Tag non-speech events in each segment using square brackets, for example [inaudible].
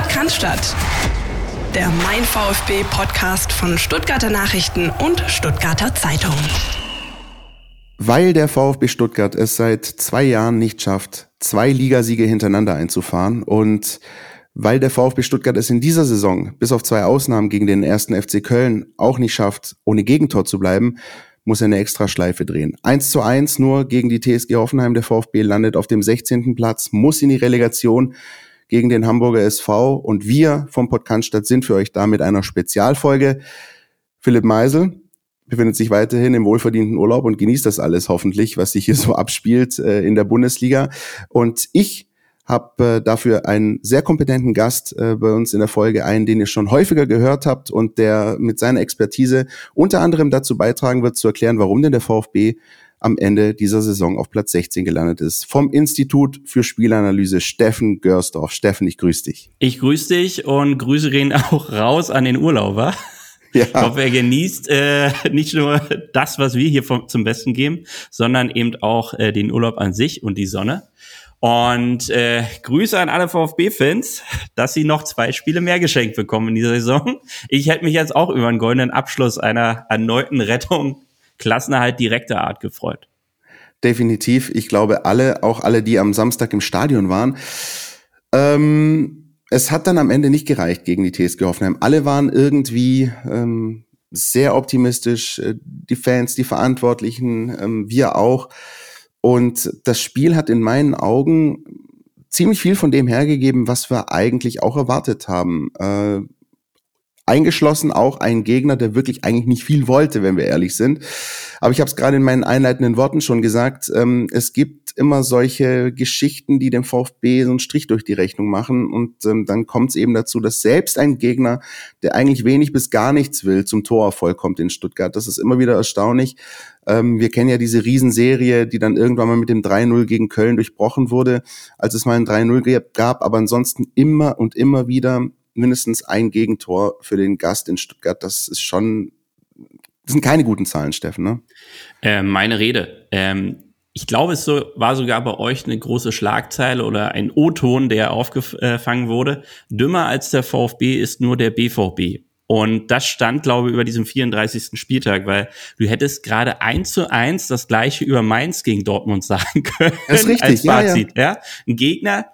Podcast der Mein VfB Podcast von Stuttgarter Nachrichten und Stuttgarter Zeitung. Weil der VfB Stuttgart es seit zwei Jahren nicht schafft, zwei Ligasiege hintereinander einzufahren und weil der VfB Stuttgart es in dieser Saison, bis auf zwei Ausnahmen gegen den ersten FC Köln, auch nicht schafft, ohne Gegentor zu bleiben, muss er eine extra Schleife drehen. 1 zu 1 nur gegen die TSG Hoffenheim. Der VfB landet auf dem 16. Platz, muss in die Relegation gegen den Hamburger SV. Und wir vom Podcast sind für euch da mit einer Spezialfolge. Philipp Meisel befindet sich weiterhin im wohlverdienten Urlaub und genießt das alles hoffentlich, was sich hier so [laughs] abspielt äh, in der Bundesliga. Und ich habe äh, dafür einen sehr kompetenten Gast äh, bei uns in der Folge ein, den ihr schon häufiger gehört habt und der mit seiner Expertise unter anderem dazu beitragen wird, zu erklären, warum denn der VfB am Ende dieser Saison auf Platz 16 gelandet ist. Vom Institut für Spielanalyse Steffen Görsdorf. Steffen, ich grüße dich. Ich grüße dich und Grüße gehen auch raus an den Urlauber. [laughs] Ja. Ich hoffe, er genießt äh, nicht nur das, was wir hier vom, zum Besten geben, sondern eben auch äh, den Urlaub an sich und die Sonne. Und äh, Grüße an alle VfB-Fans, dass sie noch zwei Spiele mehr geschenkt bekommen in dieser Saison. Ich hätte mich jetzt auch über einen goldenen Abschluss einer erneuten Rettung Klassenerhalt direkter Art gefreut. Definitiv. Ich glaube, alle, auch alle, die am Samstag im Stadion waren. Ähm, es hat dann am Ende nicht gereicht gegen die TSG Hoffenheim. Alle waren irgendwie ähm, sehr optimistisch. Äh, die Fans, die Verantwortlichen, ähm, wir auch. Und das Spiel hat in meinen Augen ziemlich viel von dem hergegeben, was wir eigentlich auch erwartet haben. Äh, eingeschlossen auch ein Gegner, der wirklich eigentlich nicht viel wollte, wenn wir ehrlich sind. Aber ich habe es gerade in meinen einleitenden Worten schon gesagt, ähm, es gibt immer solche Geschichten, die dem VfB so einen Strich durch die Rechnung machen. Und ähm, dann kommt es eben dazu, dass selbst ein Gegner, der eigentlich wenig bis gar nichts will, zum Torerfolg kommt in Stuttgart. Das ist immer wieder erstaunlich. Ähm, wir kennen ja diese Riesenserie, die dann irgendwann mal mit dem 3-0 gegen Köln durchbrochen wurde, als es mal ein 3-0 gab. Aber ansonsten immer und immer wieder mindestens ein Gegentor für den Gast in Stuttgart. Das ist schon, das sind keine guten Zahlen, Steffen, ne? Äh, meine Rede. Ähm, ich glaube, es so, war sogar bei euch eine große Schlagzeile oder ein O-Ton, der aufgefangen wurde. Dümmer als der VfB ist nur der BVB. Und das stand, glaube ich, über diesem 34. Spieltag, weil du hättest gerade eins zu eins das gleiche über Mainz gegen Dortmund [laughs] sagen können. Das ist richtig, als Fazit, ja, ja. ja. Ein Gegner,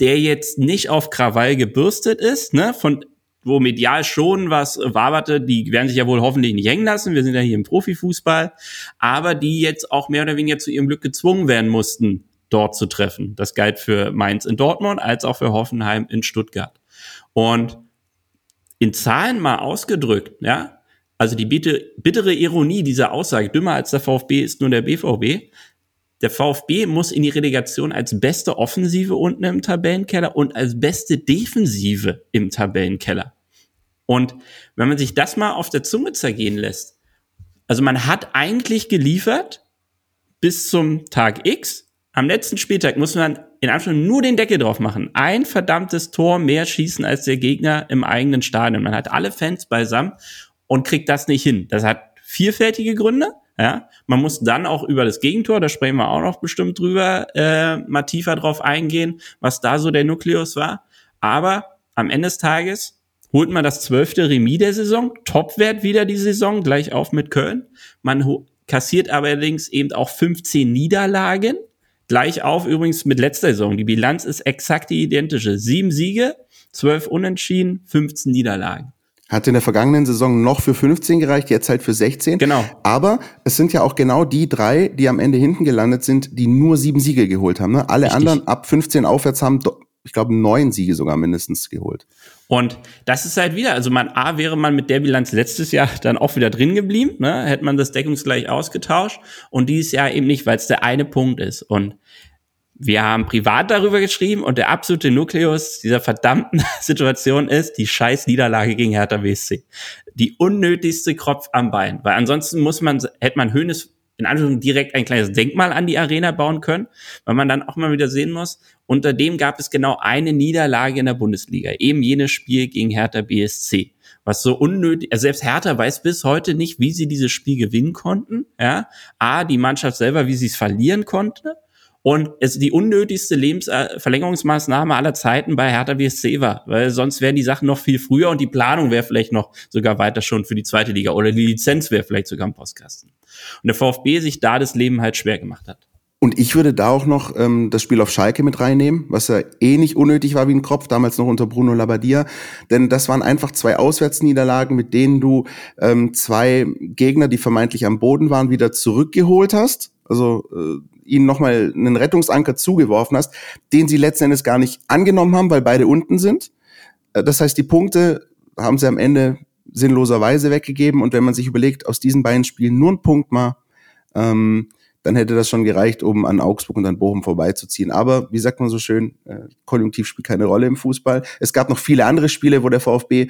der jetzt nicht auf Krawall gebürstet ist, ne, von wo medial schon was waberte, die werden sich ja wohl hoffentlich nicht hängen lassen, wir sind ja hier im Profifußball, aber die jetzt auch mehr oder weniger zu ihrem Glück gezwungen werden mussten, dort zu treffen. Das galt für Mainz in Dortmund als auch für Hoffenheim in Stuttgart. Und in Zahlen mal ausgedrückt, ja, also die bittere Ironie dieser Aussage, dümmer als der VfB ist nur der BVB, der VfB muss in die Relegation als beste Offensive unten im Tabellenkeller und als beste Defensive im Tabellenkeller. Und wenn man sich das mal auf der Zunge zergehen lässt, also man hat eigentlich geliefert bis zum Tag X. Am letzten Spieltag muss man in Anführungszeichen nur den Deckel drauf machen. Ein verdammtes Tor mehr schießen als der Gegner im eigenen Stadion. Man hat alle Fans beisammen und kriegt das nicht hin. Das hat vielfältige Gründe. Ja, man muss dann auch über das Gegentor, da sprechen wir auch noch bestimmt drüber, äh, mal tiefer drauf eingehen, was da so der Nukleus war. Aber am Ende des Tages holt man das zwölfte Remis der Saison, Topwert wieder die Saison, gleich auf mit Köln. Man kassiert allerdings eben auch 15 Niederlagen, gleich auf übrigens mit letzter Saison. Die Bilanz ist exakt die identische. Sieben Siege, zwölf Unentschieden, 15 Niederlagen. Hat in der vergangenen Saison noch für 15 gereicht, jetzt halt für 16. Genau. Aber es sind ja auch genau die drei, die am Ende hinten gelandet sind, die nur sieben Siege geholt haben. Ne? Alle Richtig. anderen ab 15 aufwärts haben, ich glaube, neun Siege sogar mindestens geholt. Und das ist halt wieder, also man A wäre man mit der Bilanz letztes Jahr dann auch wieder drin geblieben, ne? hätte man das deckungsgleich ausgetauscht und dieses Jahr eben nicht, weil es der eine Punkt ist. Und wir haben privat darüber geschrieben und der absolute Nukleus dieser verdammten [laughs] Situation ist die scheiß Niederlage gegen Hertha BSC. Die unnötigste Kropf am Bein, weil ansonsten muss man, hätte man Höhnes in Anführungszeichen direkt ein kleines Denkmal an die Arena bauen können, weil man dann auch mal wieder sehen muss, unter dem gab es genau eine Niederlage in der Bundesliga, eben jenes Spiel gegen Hertha BSC was so unnötig, also selbst Hertha weiß bis heute nicht, wie sie dieses Spiel gewinnen konnten, ja. A, die Mannschaft selber, wie sie es verlieren konnte und es die unnötigste Lebensverlängerungsmaßnahme aller Zeiten bei Hertha BSC war, weil sonst wären die Sachen noch viel früher und die Planung wäre vielleicht noch sogar weiter schon für die zweite Liga oder die Lizenz wäre vielleicht sogar im Postkasten. Und der VfB sich da das Leben halt schwer gemacht hat. Und ich würde da auch noch ähm, das Spiel auf Schalke mit reinnehmen, was ja eh nicht unnötig war wie ein Kropf, damals noch unter Bruno Labbadia. Denn das waren einfach zwei Auswärtsniederlagen, mit denen du ähm, zwei Gegner, die vermeintlich am Boden waren, wieder zurückgeholt hast. Also äh, ihnen nochmal einen Rettungsanker zugeworfen hast, den sie letzten Endes gar nicht angenommen haben, weil beide unten sind. Äh, das heißt, die Punkte haben sie am Ende sinnloserweise weggegeben. Und wenn man sich überlegt, aus diesen beiden Spielen nur ein Punkt mal, ähm, dann hätte das schon gereicht, um an Augsburg und an Bochum vorbeizuziehen. Aber wie sagt man so schön, äh, Konjunktiv spielt keine Rolle im Fußball. Es gab noch viele andere Spiele, wo der VfB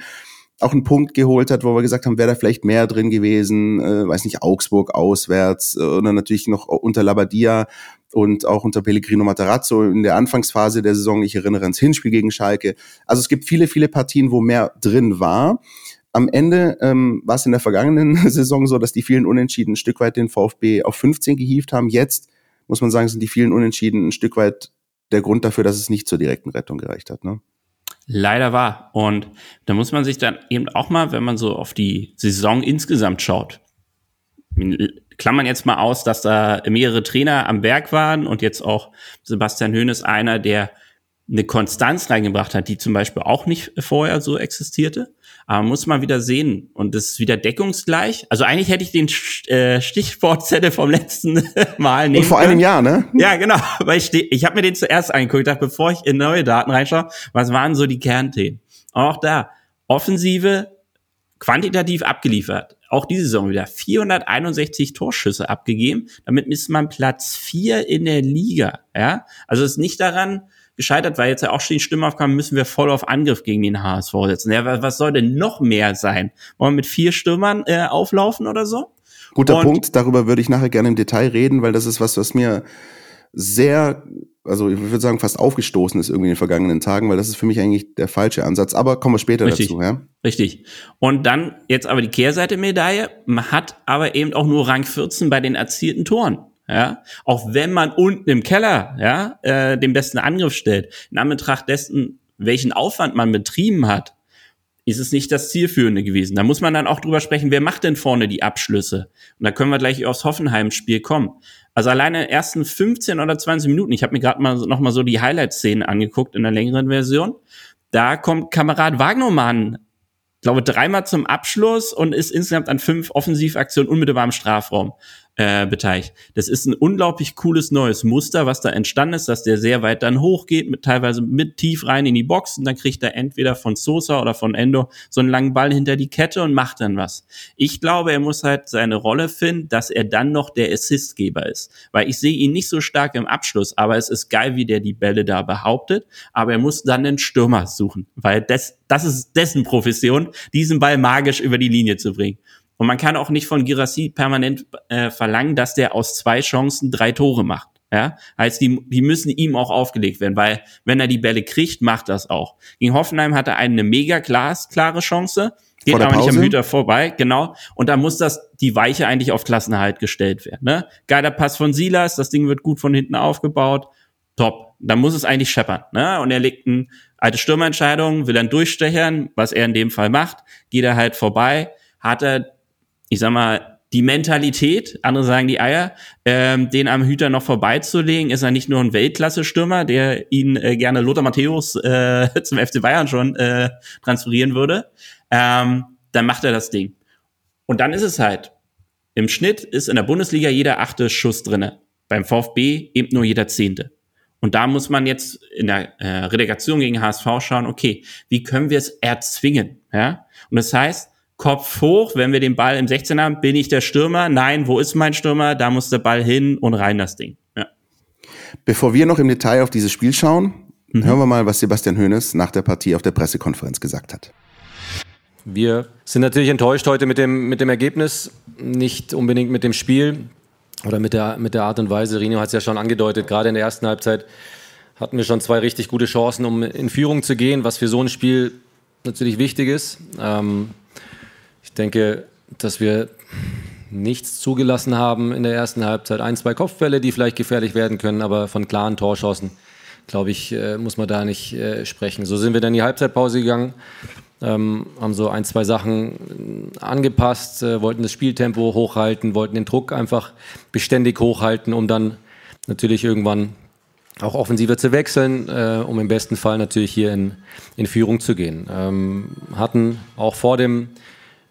auch einen Punkt geholt hat, wo wir gesagt haben, wäre da vielleicht mehr drin gewesen, äh, weiß nicht, Augsburg auswärts äh, dann natürlich noch unter Labadia und auch unter Pellegrino Matarazzo in der Anfangsphase der Saison. Ich erinnere ans Hinspiel gegen Schalke. Also es gibt viele, viele Partien, wo mehr drin war am Ende ähm, war es in der vergangenen [laughs] Saison so, dass die vielen Unentschieden ein Stück weit den VfB auf 15 gehievt haben. Jetzt muss man sagen, sind die vielen Unentschieden ein Stück weit der Grund dafür, dass es nicht zur direkten Rettung gereicht hat. Ne? Leider war. Und da muss man sich dann eben auch mal, wenn man so auf die Saison insgesamt schaut, klammern jetzt mal aus, dass da mehrere Trainer am Werk waren und jetzt auch Sebastian Höhnes einer, der eine Konstanz reingebracht hat, die zum Beispiel auch nicht vorher so existierte. Aber muss man wieder sehen. Und das ist wieder deckungsgleich. Also eigentlich hätte ich den äh, Stichwortzettel vom letzten [laughs] Mal nehmen Und vor einem Jahr, ne? Ja, genau. [laughs] Weil ich, ich habe mir den zuerst angeguckt, dachte, bevor ich in neue Daten reinschaue, was waren so die Kernthemen? Auch da, Offensive quantitativ abgeliefert. Auch diese Saison wieder 461 Torschüsse abgegeben. Damit ist man Platz vier in der Liga. Ja, also es ist nicht daran, gescheitert, weil jetzt ja auch schon die Stimme aufkam, müssen wir voll auf Angriff gegen den HSV setzen. Ja, was soll denn noch mehr sein? Wollen wir mit vier Stürmern äh, auflaufen oder so? Guter Und, Punkt, darüber würde ich nachher gerne im Detail reden, weil das ist was, was mir sehr, also ich würde sagen, fast aufgestoßen ist irgendwie in den vergangenen Tagen, weil das ist für mich eigentlich der falsche Ansatz. Aber kommen wir später Richtig. dazu, ja? Richtig. Und dann jetzt aber die Kehrseite Medaille. Man hat aber eben auch nur Rang 14 bei den erzielten Toren ja, auch wenn man unten im Keller, ja, äh, den besten Angriff stellt, in Anbetracht dessen, welchen Aufwand man betrieben hat, ist es nicht das Zielführende gewesen. Da muss man dann auch drüber sprechen, wer macht denn vorne die Abschlüsse? Und da können wir gleich aufs Hoffenheim-Spiel kommen. Also alleine in den ersten 15 oder 20 Minuten, ich habe mir gerade mal noch mal so die Highlight-Szenen angeguckt in der längeren Version, da kommt Kamerad Wagnermann glaube, dreimal zum Abschluss und ist insgesamt an fünf Offensivaktionen unmittelbar im Strafraum äh, beteiligt. Das ist ein unglaublich cooles neues Muster, was da entstanden ist, dass der sehr weit dann hochgeht, mit teilweise mit tief rein in die Box und dann kriegt er entweder von Sosa oder von Endo so einen langen Ball hinter die Kette und macht dann was. Ich glaube, er muss halt seine Rolle finden, dass er dann noch der Assistgeber ist, weil ich sehe ihn nicht so stark im Abschluss, aber es ist geil, wie der die Bälle da behauptet, aber er muss dann den Stürmer suchen, weil das, das ist dessen Profession, diesen Ball magisch über die Linie zu bringen. Und man kann auch nicht von Girassi permanent äh, verlangen, dass der aus zwei Chancen drei Tore macht. Ja, heißt, die, die müssen ihm auch aufgelegt werden, weil wenn er die Bälle kriegt, macht das auch. Gegen Hoffenheim hat er eine mega glas, klare Chance, geht aber Pause. nicht am Hüter vorbei, genau. Und da muss das die Weiche eigentlich auf Klassenerhalt gestellt werden. Ne? Geiler Pass von Silas, das Ding wird gut von hinten aufgebaut, top. Da muss es eigentlich scheppern. Ne? Und er legt eine alte Stürmerentscheidung, will dann durchstechern, was er in dem Fall macht, geht er halt vorbei, hat er ich sag mal, die Mentalität, andere sagen die Eier, ähm, den am Hüter noch vorbeizulegen, ist er nicht nur ein Weltklasse-Stürmer, der ihn äh, gerne Lothar Matthäus äh, [laughs] zum FC Bayern schon äh, transferieren würde, ähm, dann macht er das Ding. Und dann ist es halt, im Schnitt ist in der Bundesliga jeder achte Schuss drinne. Beim VfB eben nur jeder zehnte. Und da muss man jetzt in der äh, Relegation gegen HSV schauen, okay, wie können wir es erzwingen? Ja? Und das heißt, Kopf hoch, wenn wir den Ball im 16 haben, bin ich der Stürmer? Nein, wo ist mein Stürmer? Da muss der Ball hin und rein das Ding. Ja. Bevor wir noch im Detail auf dieses Spiel schauen, mhm. hören wir mal, was Sebastian Hoeneß nach der Partie auf der Pressekonferenz gesagt hat. Wir sind natürlich enttäuscht heute mit dem, mit dem Ergebnis, nicht unbedingt mit dem Spiel oder mit der, mit der Art und Weise. Rino hat es ja schon angedeutet, gerade in der ersten Halbzeit hatten wir schon zwei richtig gute Chancen, um in Führung zu gehen, was für so ein Spiel natürlich wichtig ist. Ähm, ich denke, dass wir nichts zugelassen haben in der ersten Halbzeit. Ein, zwei Kopfbälle, die vielleicht gefährlich werden können, aber von klaren Torschancen, glaube ich, äh, muss man da nicht äh, sprechen. So sind wir dann in die Halbzeitpause gegangen, ähm, haben so ein, zwei Sachen angepasst, äh, wollten das Spieltempo hochhalten, wollten den Druck einfach beständig hochhalten, um dann natürlich irgendwann auch offensiver zu wechseln, um im besten Fall natürlich hier in, in Führung zu gehen. Ähm, hatten auch vor dem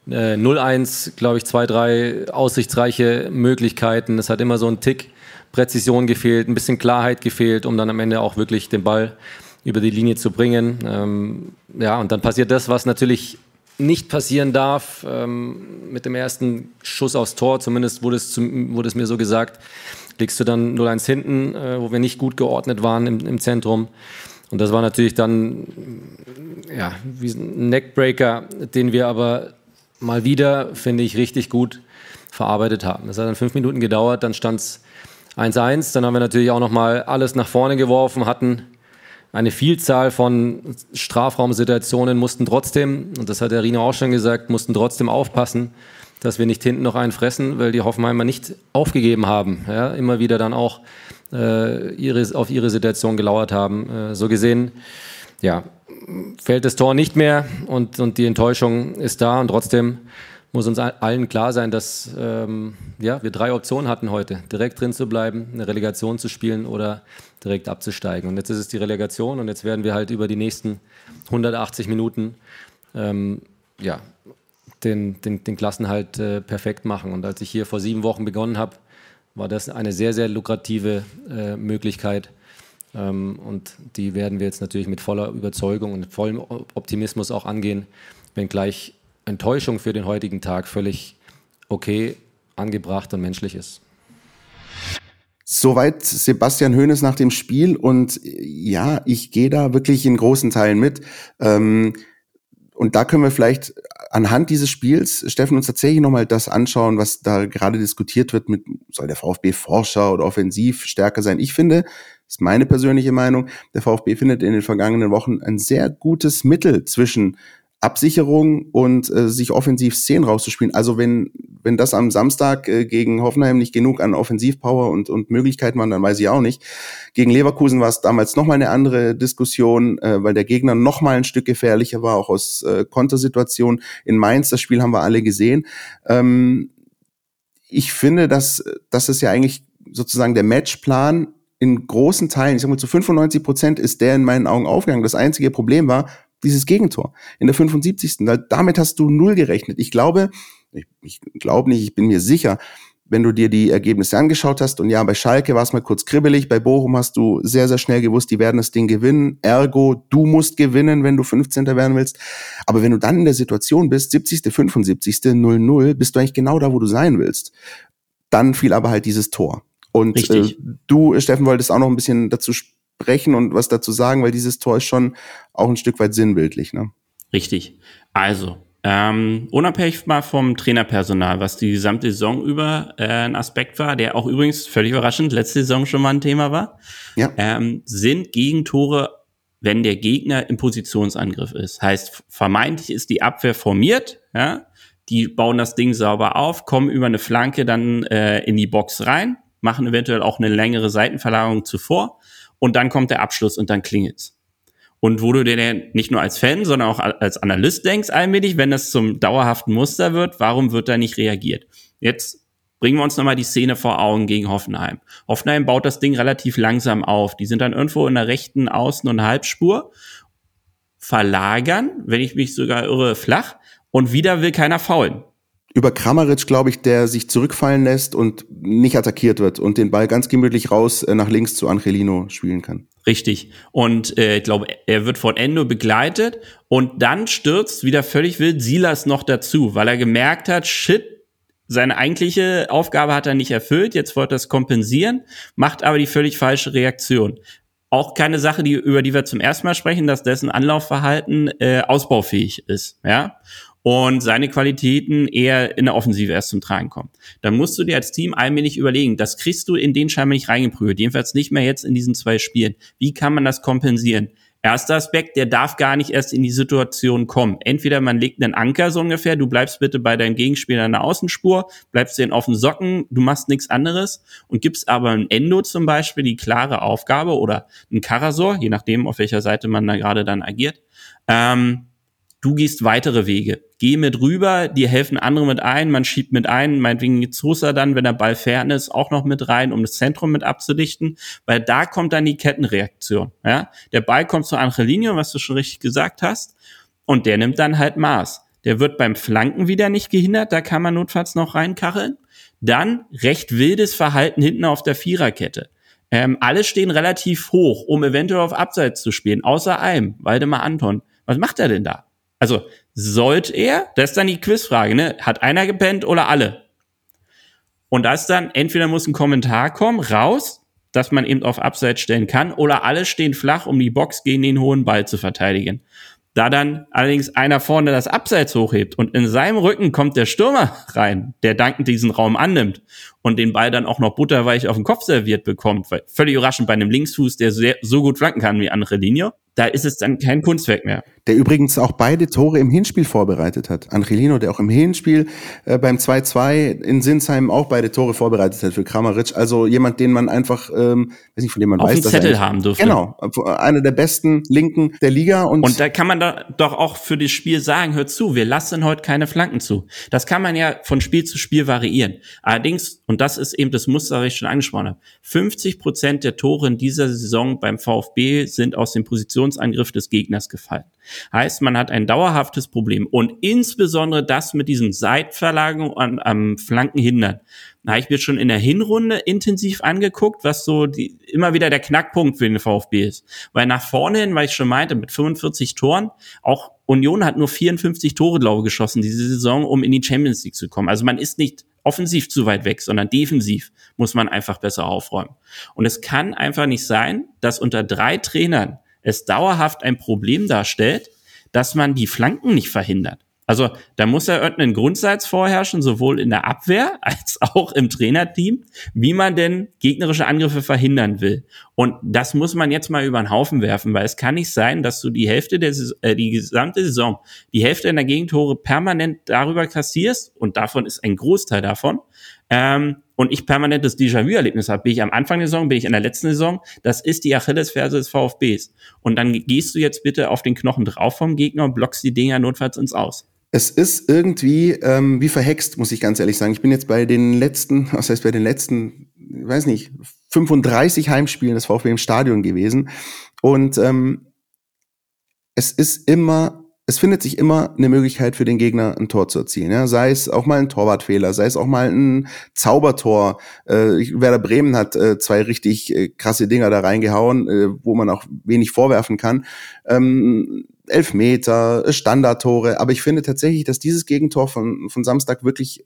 äh, 0-1, glaube ich, zwei, drei aussichtsreiche Möglichkeiten. Es hat immer so ein Tick Präzision gefehlt, ein bisschen Klarheit gefehlt, um dann am Ende auch wirklich den Ball über die Linie zu bringen. Ähm, ja, und dann passiert das, was natürlich nicht passieren darf. Ähm, mit dem ersten Schuss aufs Tor, zumindest wurde es, zum, wurde es mir so gesagt, liegst du dann 0-1 hinten, äh, wo wir nicht gut geordnet waren im, im Zentrum. Und das war natürlich dann ja, wie ein Neckbreaker, den wir aber mal wieder, finde ich, richtig gut verarbeitet haben. Das hat dann fünf Minuten gedauert, dann stand es 1-1. Dann haben wir natürlich auch nochmal alles nach vorne geworfen, hatten eine Vielzahl von Strafraumsituationen, mussten trotzdem, und das hat der Rino auch schon gesagt, mussten trotzdem aufpassen, dass wir nicht hinten noch einen fressen, weil die Hoffenheimer nicht aufgegeben haben. Ja, immer wieder dann auch äh, ihre, auf ihre Situation gelauert haben. Äh, so gesehen, ja, fällt das Tor nicht mehr und, und die Enttäuschung ist da und trotzdem muss uns allen klar sein, dass ähm, ja, wir drei Optionen hatten heute. Direkt drin zu bleiben, eine Relegation zu spielen oder direkt abzusteigen. Und jetzt ist es die Relegation und jetzt werden wir halt über die nächsten 180 Minuten ähm, ja, den, den, den Klassenhalt äh, perfekt machen. Und als ich hier vor sieben Wochen begonnen habe, war das eine sehr, sehr lukrative äh, Möglichkeit. Ähm, und die werden wir jetzt natürlich mit voller Überzeugung und vollem Optimismus auch angehen, wenngleich Enttäuschung für den heutigen Tag völlig okay, angebracht und menschlich ist. Soweit Sebastian Hoeneß nach dem Spiel und ja, ich gehe da wirklich in großen Teilen mit. Ähm, und da können wir vielleicht anhand dieses Spiels, Steffen, uns tatsächlich nochmal das anschauen, was da gerade diskutiert wird mit, soll der VfB Forscher oder offensiv stärker sein? Ich finde, ist meine persönliche Meinung, der VfB findet in den vergangenen Wochen ein sehr gutes Mittel zwischen Absicherung und äh, sich offensiv Szenen rauszuspielen. Also wenn, wenn das am Samstag äh, gegen Hoffenheim nicht genug an Offensivpower und, und Möglichkeiten waren, dann weiß ich auch nicht. Gegen Leverkusen war es damals nochmal eine andere Diskussion, äh, weil der Gegner nochmal ein Stück gefährlicher war, auch aus äh, Kontersituationen. In Mainz, das Spiel haben wir alle gesehen. Ähm, ich finde, dass das ist ja eigentlich sozusagen der Matchplan in großen Teilen, ich sag mal zu 95 Prozent ist der in meinen Augen aufgegangen. Das einzige Problem war, dieses Gegentor in der 75. Damit hast du null gerechnet. Ich glaube, ich, ich glaube nicht, ich bin mir sicher, wenn du dir die Ergebnisse angeschaut hast, und ja, bei Schalke war es mal kurz kribbelig, bei Bochum hast du sehr, sehr schnell gewusst, die werden das Ding gewinnen. Ergo, du musst gewinnen, wenn du 15. werden willst. Aber wenn du dann in der Situation bist, 70., 75., 0-0, bist du eigentlich genau da, wo du sein willst. Dann fiel aber halt dieses Tor. Und äh, du, Steffen, wolltest auch noch ein bisschen dazu sprechen und was dazu sagen, weil dieses Tor ist schon auch ein Stück weit sinnbildlich. Ne? Richtig. Also, ähm, unabhängig mal vom Trainerpersonal, was die gesamte Saison über äh, ein Aspekt war, der auch übrigens völlig überraschend letzte Saison schon mal ein Thema war, ja. ähm, sind Gegentore, wenn der Gegner im Positionsangriff ist. Heißt, vermeintlich ist die Abwehr formiert, ja, die bauen das Ding sauber auf, kommen über eine Flanke dann äh, in die Box rein, machen eventuell auch eine längere Seitenverlagerung zuvor und dann kommt der Abschluss und dann klingelt's. Und wo du dir nicht nur als Fan, sondern auch als Analyst denkst, allmählich, wenn das zum dauerhaften Muster wird, warum wird da nicht reagiert? Jetzt bringen wir uns nochmal die Szene vor Augen gegen Hoffenheim. Hoffenheim baut das Ding relativ langsam auf. Die sind dann irgendwo in der rechten Außen- und Halbspur, verlagern, wenn ich mich sogar irre, flach und wieder will keiner faulen über Kramaric, glaube ich, der sich zurückfallen lässt und nicht attackiert wird und den Ball ganz gemütlich raus äh, nach links zu Angelino spielen kann. Richtig. Und äh, ich glaube, er wird von Endo begleitet und dann stürzt wieder völlig wild Silas noch dazu, weil er gemerkt hat, shit, seine eigentliche Aufgabe hat er nicht erfüllt, jetzt wollte er es kompensieren, macht aber die völlig falsche Reaktion. Auch keine Sache, die, über die wir zum ersten Mal sprechen, dass dessen Anlaufverhalten äh, ausbaufähig ist. Ja und seine Qualitäten eher in der Offensive erst zum Tragen kommen. Dann musst du dir als Team allmählich überlegen, das kriegst du in den scheinbar nicht reingeprügelt, jedenfalls nicht mehr jetzt in diesen zwei Spielen. Wie kann man das kompensieren? Erster Aspekt, der darf gar nicht erst in die Situation kommen. Entweder man legt einen Anker so ungefähr, du bleibst bitte bei deinem Gegenspieler in der Außenspur, bleibst den auf den Socken, du machst nichts anderes und gibst aber ein Endo zum Beispiel die klare Aufgabe oder ein Karasor, je nachdem, auf welcher Seite man da gerade dann agiert, ähm, du gehst weitere Wege. Geh mit rüber, dir helfen andere mit ein, man schiebt mit ein, meinetwegen geht Sosa dann, wenn der Ball fern ist, auch noch mit rein, um das Zentrum mit abzudichten, weil da kommt dann die Kettenreaktion. Ja? Der Ball kommt zur andere Linie, was du schon richtig gesagt hast, und der nimmt dann halt Maß. Der wird beim Flanken wieder nicht gehindert, da kann man notfalls noch reinkacheln. Dann recht wildes Verhalten hinten auf der Viererkette. Ähm, alle stehen relativ hoch, um eventuell auf Abseits zu spielen, außer einem, Waldemar Anton. Was macht er denn da? Also sollte er, das ist dann die Quizfrage, ne? Hat einer gepennt oder alle? Und da ist dann, entweder muss ein Kommentar kommen, raus, dass man eben auf Abseits stellen kann, oder alle stehen flach, um die Box gegen den hohen Ball zu verteidigen. Da dann allerdings einer vorne das Abseits hochhebt und in seinem Rücken kommt der Stürmer rein, der dankend diesen Raum annimmt und den Ball dann auch noch butterweich auf den Kopf serviert bekommt, weil völlig überraschend bei einem Linksfuß, der sehr, so gut flanken kann wie andere Linie, da ist es dann kein Kunstwerk mehr. Der übrigens auch beide Tore im Hinspiel vorbereitet hat. Angelino, der auch im Hinspiel äh, beim 2-2 in Sinsheim auch beide Tore vorbereitet hat für Kramaric. Also jemand, den man einfach, ähm, weiß nicht, von dem man Auf weiß, dass Zettel haben dürfte. Genau, einer der besten Linken der Liga. Und, und da kann man da doch auch für das Spiel sagen, hört zu, wir lassen heute keine Flanken zu. Das kann man ja von Spiel zu Spiel variieren. Allerdings, und das ist eben das Muster, was ich schon angesprochen habe, 50 Prozent der Tore in dieser Saison beim VfB sind aus den Positionsangriff des Gegners gefallen. Heißt, man hat ein dauerhaftes Problem und insbesondere das mit diesen Seitverlagerungen an, am Flanken hindern. Da ich mir schon in der Hinrunde intensiv angeguckt, was so die, immer wieder der Knackpunkt für den VfB ist. Weil nach vorne hin, weil ich schon meinte, mit 45 Toren, auch Union hat nur 54 Tore, glaube ich, geschossen diese Saison, um in die Champions League zu kommen. Also man ist nicht offensiv zu weit weg, sondern defensiv muss man einfach besser aufräumen. Und es kann einfach nicht sein, dass unter drei Trainern es dauerhaft ein Problem darstellt, dass man die Flanken nicht verhindert. Also da muss ja irgendein Grundsatz vorherrschen, sowohl in der Abwehr [laughs] als auch im Trainerteam, wie man denn gegnerische Angriffe verhindern will. Und das muss man jetzt mal über den Haufen werfen, weil es kann nicht sein, dass du die Hälfte der äh, die gesamte Saison, die Hälfte deiner Gegentore permanent darüber kassierst und davon ist ein Großteil davon. Ähm, und ich permanent das Déjà-vu-Erlebnis habe, bin ich am Anfang der Saison, bin ich in der letzten Saison, das ist die Achillesferse des VfBs. Und dann gehst du jetzt bitte auf den Knochen drauf vom Gegner und blockst die Dinger notfalls ins Aus es ist irgendwie ähm, wie verhext, muss ich ganz ehrlich sagen. Ich bin jetzt bei den letzten, was heißt bei den letzten, weiß nicht, 35 Heimspielen des VfB im Stadion gewesen. Und ähm, es ist immer, es findet sich immer eine Möglichkeit für den Gegner ein Tor zu erzielen. Ja? Sei es auch mal ein Torwartfehler, sei es auch mal ein Zaubertor. Äh, Werder Bremen hat äh, zwei richtig äh, krasse Dinger da reingehauen, äh, wo man auch wenig vorwerfen kann. Ähm, Elfmeter, Standardtore. Aber ich finde tatsächlich, dass dieses Gegentor von, von Samstag wirklich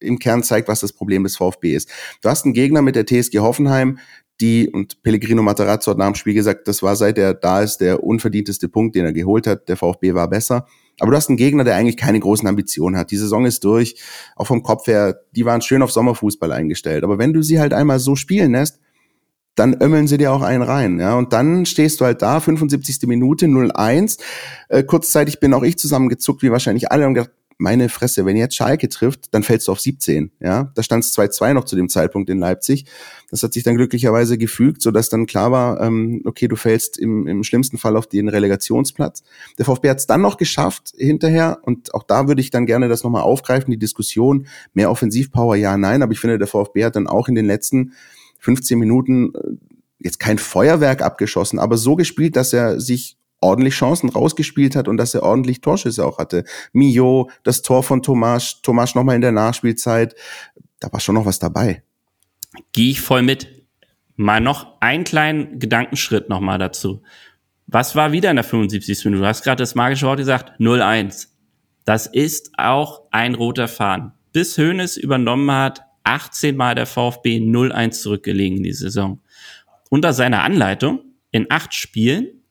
im Kern zeigt, was das Problem des VfB ist. Du hast einen Gegner mit der TSG Hoffenheim, die, und Pellegrino Matarazzo hat nach dem Spiel gesagt, das war seit er da ist der unverdienteste Punkt, den er geholt hat. Der VfB war besser. Aber du hast einen Gegner, der eigentlich keine großen Ambitionen hat. Die Saison ist durch. Auch vom Kopf her, die waren schön auf Sommerfußball eingestellt. Aber wenn du sie halt einmal so spielen lässt, dann ömmeln sie dir auch einen rein, ja. Und dann stehst du halt da, 75. Minute, 0-1. Äh, kurzzeitig bin auch ich zusammengezuckt, wie wahrscheinlich alle, und gedacht, meine Fresse, wenn jetzt Schalke trifft, dann fällst du auf 17, ja. Da stand es 2-2 noch zu dem Zeitpunkt in Leipzig. Das hat sich dann glücklicherweise gefügt, sodass dann klar war, ähm, okay, du fällst im, im schlimmsten Fall auf den Relegationsplatz. Der VfB hat es dann noch geschafft hinterher und auch da würde ich dann gerne das nochmal aufgreifen, die Diskussion, mehr Offensivpower, ja, nein, aber ich finde, der VfB hat dann auch in den letzten 15 Minuten äh, jetzt kein Feuerwerk abgeschossen, aber so gespielt, dass er sich ordentlich Chancen rausgespielt hat und dass er ordentlich Torschüsse auch hatte. Mio, das Tor von Tomasch, Tomasch nochmal in der Nachspielzeit, da war schon noch was dabei. Gehe ich voll mit. Mal noch einen kleinen Gedankenschritt nochmal dazu. Was war wieder in der 75. Minute? Du hast gerade das magische Wort gesagt, 0-1. Das ist auch ein roter Faden. Bis Hoeneß übernommen hat, 18 Mal der VfB 0-1 zurückgelegen in die Saison. Unter seiner Anleitung in acht Spielen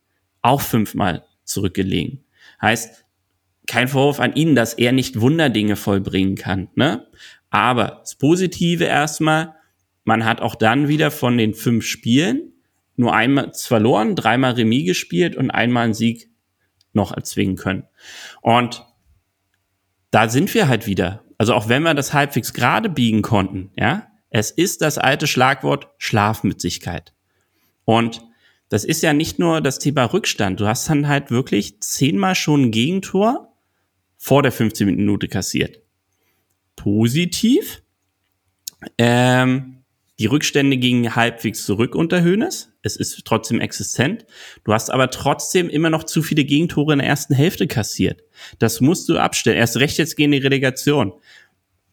auch fünfmal zurückgelegen. Heißt, kein Vorwurf an ihn, dass er nicht Wunderdinge vollbringen kann. Ne? Aber das Positive erstmal, man hat auch dann wieder von den fünf Spielen nur einmal verloren, dreimal Remis gespielt und einmal einen Sieg noch erzwingen können. Und da sind wir halt wieder. Also auch wenn wir das halbwegs gerade biegen konnten, ja, es ist das alte Schlagwort Schlafmützigkeit. Und das ist ja nicht nur das Thema Rückstand. Du hast dann halt wirklich zehnmal schon ein Gegentor vor der 15 Minute kassiert. Positiv. Ähm, die Rückstände gingen halbwegs zurück unter Höhnes. Es ist trotzdem existent. Du hast aber trotzdem immer noch zu viele Gegentore in der ersten Hälfte kassiert. Das musst du abstellen. Erst recht jetzt gegen die Relegation.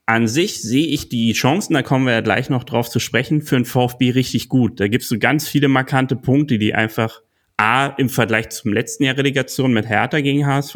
An sich sehe ich die Chancen, da kommen wir ja gleich noch drauf zu sprechen, für den VfB richtig gut. Da gibt's so ganz viele markante Punkte, die einfach A im Vergleich zum letzten Jahr Relegation mit Hertha gegen HSV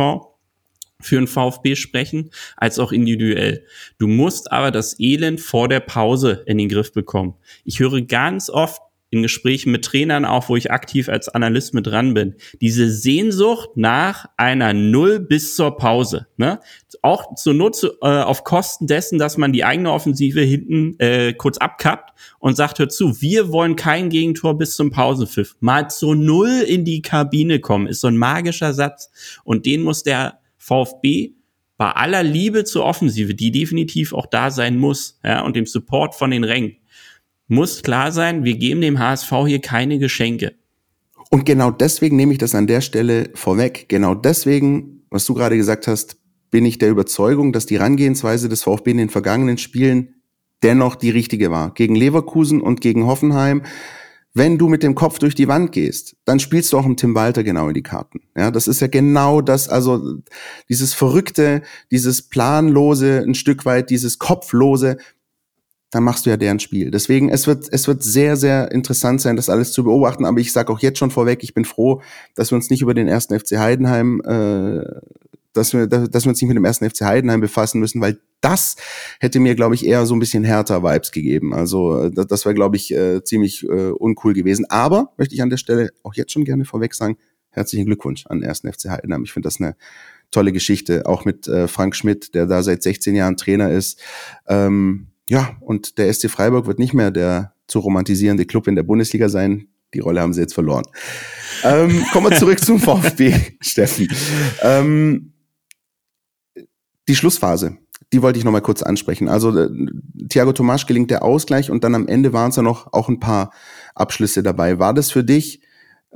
für einen VfB sprechen, als auch individuell. Du musst aber das Elend vor der Pause in den Griff bekommen. Ich höre ganz oft in Gesprächen mit Trainern auch, wo ich aktiv als Analyst mit dran bin, diese Sehnsucht nach einer Null bis zur Pause. Ne? Auch zur Not zu, äh, auf Kosten dessen, dass man die eigene Offensive hinten äh, kurz abkappt und sagt, hör zu, wir wollen kein Gegentor bis zum Pausenpfiff. Mal zur Null in die Kabine kommen, ist so ein magischer Satz. Und den muss der VfB bei aller Liebe zur Offensive, die definitiv auch da sein muss, ja, und dem Support von den Rängen, muss klar sein, wir geben dem HSV hier keine Geschenke. Und genau deswegen nehme ich das an der Stelle vorweg. Genau deswegen, was du gerade gesagt hast, bin ich der Überzeugung, dass die Herangehensweise des VfB in den vergangenen Spielen dennoch die richtige war. Gegen Leverkusen und gegen Hoffenheim wenn du mit dem Kopf durch die Wand gehst, dann spielst du auch im Tim Walter genau in die Karten. Ja, das ist ja genau das, also dieses Verrückte, dieses Planlose, ein Stück weit dieses Kopflose, dann machst du ja deren Spiel. Deswegen, es wird, es wird sehr, sehr interessant sein, das alles zu beobachten. Aber ich sage auch jetzt schon vorweg, ich bin froh, dass wir uns nicht über den ersten FC Heidenheim äh, dass wir, dass wir uns nicht mit dem ersten FC Heidenheim befassen müssen, weil das hätte mir, glaube ich, eher so ein bisschen härter Vibes gegeben. Also das, das wäre, glaube ich, äh, ziemlich äh, uncool gewesen. Aber möchte ich an der Stelle auch jetzt schon gerne vorweg sagen, herzlichen Glückwunsch an den ersten FC Heidenheim. Ich finde das eine tolle Geschichte, auch mit äh, Frank Schmidt, der da seit 16 Jahren Trainer ist. Ähm, ja, und der SC Freiburg wird nicht mehr der zu romantisierende Club in der Bundesliga sein. Die Rolle haben sie jetzt verloren. Ähm, [laughs] kommen wir zurück zum VfB, Steffen. Ähm, die Schlussphase, die wollte ich noch mal kurz ansprechen. Also äh, Thiago Tomasch gelingt der Ausgleich und dann am Ende waren es ja noch auch ein paar Abschlüsse dabei. War das für dich,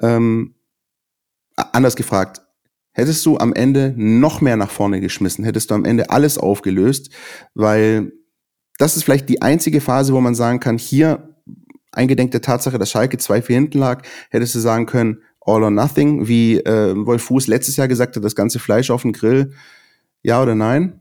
ähm, anders gefragt, hättest du am Ende noch mehr nach vorne geschmissen? Hättest du am Ende alles aufgelöst? Weil das ist vielleicht die einzige Phase, wo man sagen kann, hier eingedenk der Tatsache, dass Schalke 2-4 hinten lag, hättest du sagen können, all or nothing, wie äh, Wolf Fuß letztes Jahr gesagt hat, das ganze Fleisch auf den Grill ja oder nein?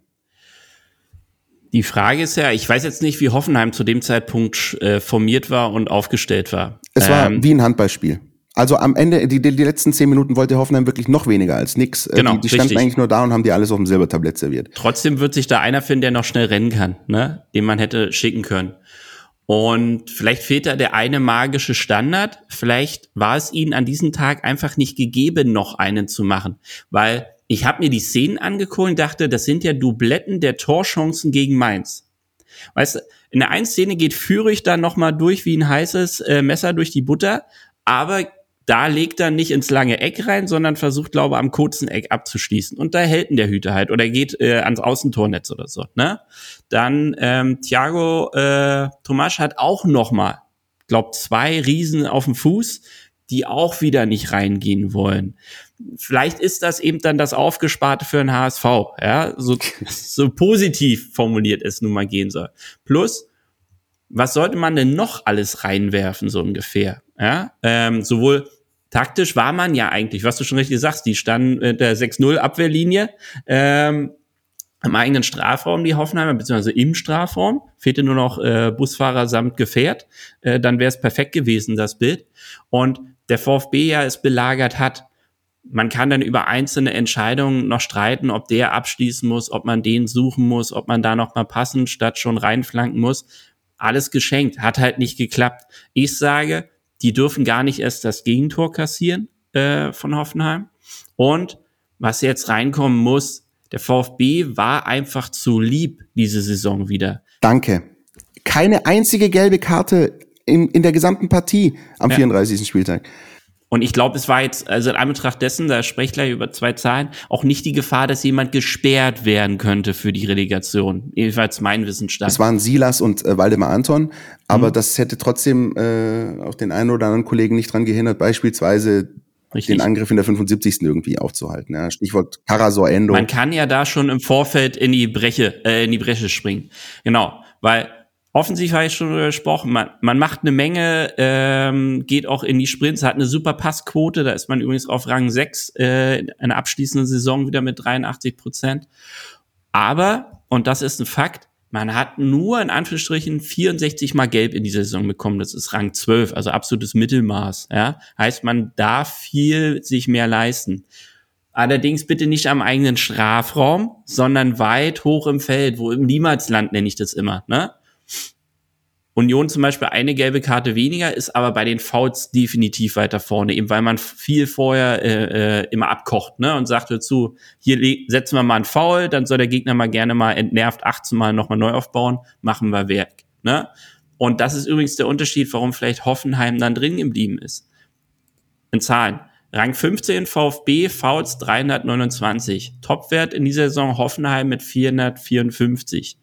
Die Frage ist ja, ich weiß jetzt nicht, wie Hoffenheim zu dem Zeitpunkt äh, formiert war und aufgestellt war. Es war ähm, wie ein Handballspiel. Also am Ende, die, die, letzten zehn Minuten wollte Hoffenheim wirklich noch weniger als nix. Äh, genau, die, die standen richtig. eigentlich nur da und haben die alles auf dem Silbertablett serviert. Trotzdem wird sich da einer finden, der noch schnell rennen kann, ne? den man hätte schicken können. Und vielleicht fehlt da der eine magische Standard. Vielleicht war es ihnen an diesem Tag einfach nicht gegeben, noch einen zu machen. Weil ich habe mir die Szenen angeguckt und dachte, das sind ja Dubletten der Torchancen gegen Mainz. Weißt du, in der einen Szene geht Führig dann nochmal durch wie ein heißes äh, Messer durch die Butter, aber da legt er nicht ins lange Eck rein, sondern versucht, glaube ich, am kurzen Eck abzuschließen. Und da hält ihn der Hüter halt oder geht äh, ans Außentornetz oder so. Ne? Dann ähm, Thiago äh, Tomasch hat auch nochmal, glaub zwei Riesen auf dem Fuß, die auch wieder nicht reingehen wollen vielleicht ist das eben dann das Aufgesparte für ein HSV, ja, so, [laughs] so positiv formuliert es nun mal gehen soll. Plus, was sollte man denn noch alles reinwerfen, so ungefähr, ja, ähm, sowohl taktisch war man ja eigentlich, was du schon richtig sagst, die standen mit der 6-0 Abwehrlinie, ähm, am eigenen Strafraum, die Hoffenheimer, beziehungsweise im Strafraum, fehlte nur noch äh, Busfahrer samt Gefährt, äh, dann wäre es perfekt gewesen, das Bild. Und der VfB ja es belagert hat, man kann dann über einzelne Entscheidungen noch streiten, ob der abschließen muss, ob man den suchen muss, ob man da noch mal passen statt schon reinflanken muss. Alles geschenkt, hat halt nicht geklappt. Ich sage, die dürfen gar nicht erst das Gegentor kassieren äh, von Hoffenheim. Und was jetzt reinkommen muss, der VfB war einfach zu lieb diese Saison wieder. Danke. Keine einzige gelbe Karte in, in der gesamten Partie am ja. 34. Spieltag. Und ich glaube, es war jetzt, also in Anbetracht dessen, da spreche ich gleich über zwei Zahlen, auch nicht die Gefahr, dass jemand gesperrt werden könnte für die Relegation. Jedenfalls mein Wissensstand. Es waren Silas und äh, Waldemar Anton, aber mhm. das hätte trotzdem äh, auch den einen oder anderen Kollegen nicht dran gehindert, beispielsweise Richtig. den Angriff in der 75. irgendwie aufzuhalten. Ja, Stichwort Karasor Endo. Man kann ja da schon im Vorfeld in die Breche, äh, in die Bresche springen. Genau, weil Offensiv habe ich schon gesprochen. Man, man macht eine Menge, ähm, geht auch in die Sprints, hat eine super Passquote. Da ist man übrigens auf Rang 6 äh, in der abschließenden Saison wieder mit 83 Prozent. Aber, und das ist ein Fakt, man hat nur in Anführungsstrichen 64 mal Gelb in die Saison bekommen. Das ist Rang 12, also absolutes Mittelmaß. Ja? Heißt, man darf viel sich mehr leisten. Allerdings bitte nicht am eigenen Strafraum, sondern weit hoch im Feld, wo im Niemalsland nenne ich das immer. Ne? Union zum Beispiel eine gelbe Karte weniger, ist aber bei den Fouls definitiv weiter vorne, eben weil man viel vorher äh, äh, immer abkocht ne? und sagt dazu, hier setzen wir mal einen Foul, dann soll der Gegner mal gerne mal entnervt 18 Mal nochmal neu aufbauen, machen wir Werk. Ne? Und das ist übrigens der Unterschied, warum vielleicht Hoffenheim dann drin geblieben ist. In Zahlen. Rang 15 VfB, Fouls 329. Topwert in dieser Saison Hoffenheim mit 454.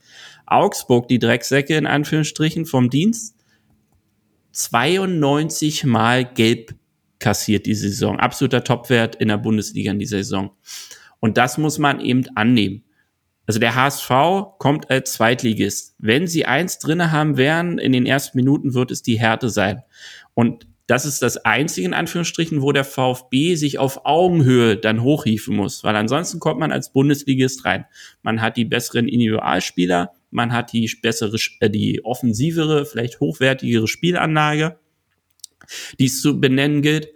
Augsburg, die Drecksäcke in Anführungsstrichen vom Dienst, 92 Mal gelb kassiert die Saison. Absoluter Topwert in der Bundesliga in dieser Saison. Und das muss man eben annehmen. Also der HSV kommt als Zweitligist. Wenn sie eins drinne haben werden, in den ersten Minuten wird es die Härte sein. Und das ist das einzige in Anführungsstrichen, wo der VfB sich auf Augenhöhe dann hochhieven muss, weil ansonsten kommt man als Bundesligist rein. Man hat die besseren Individualspieler, man hat die bessere, äh, die offensivere, vielleicht hochwertigere Spielanlage, die es zu benennen gilt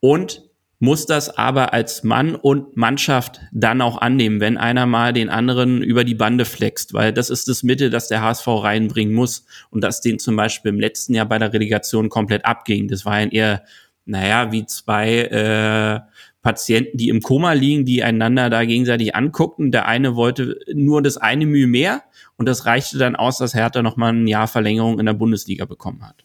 und muss das aber als Mann und Mannschaft dann auch annehmen, wenn einer mal den anderen über die Bande flext, weil das ist das Mittel, das der HSV reinbringen muss und das den zum Beispiel im letzten Jahr bei der Relegation komplett abging. Das war ein eher, naja, wie zwei äh, Patienten, die im Koma liegen, die einander da gegenseitig anguckten. Der eine wollte nur das eine Mühe mehr und das reichte dann aus, dass Hertha nochmal ein Jahr Verlängerung in der Bundesliga bekommen hat.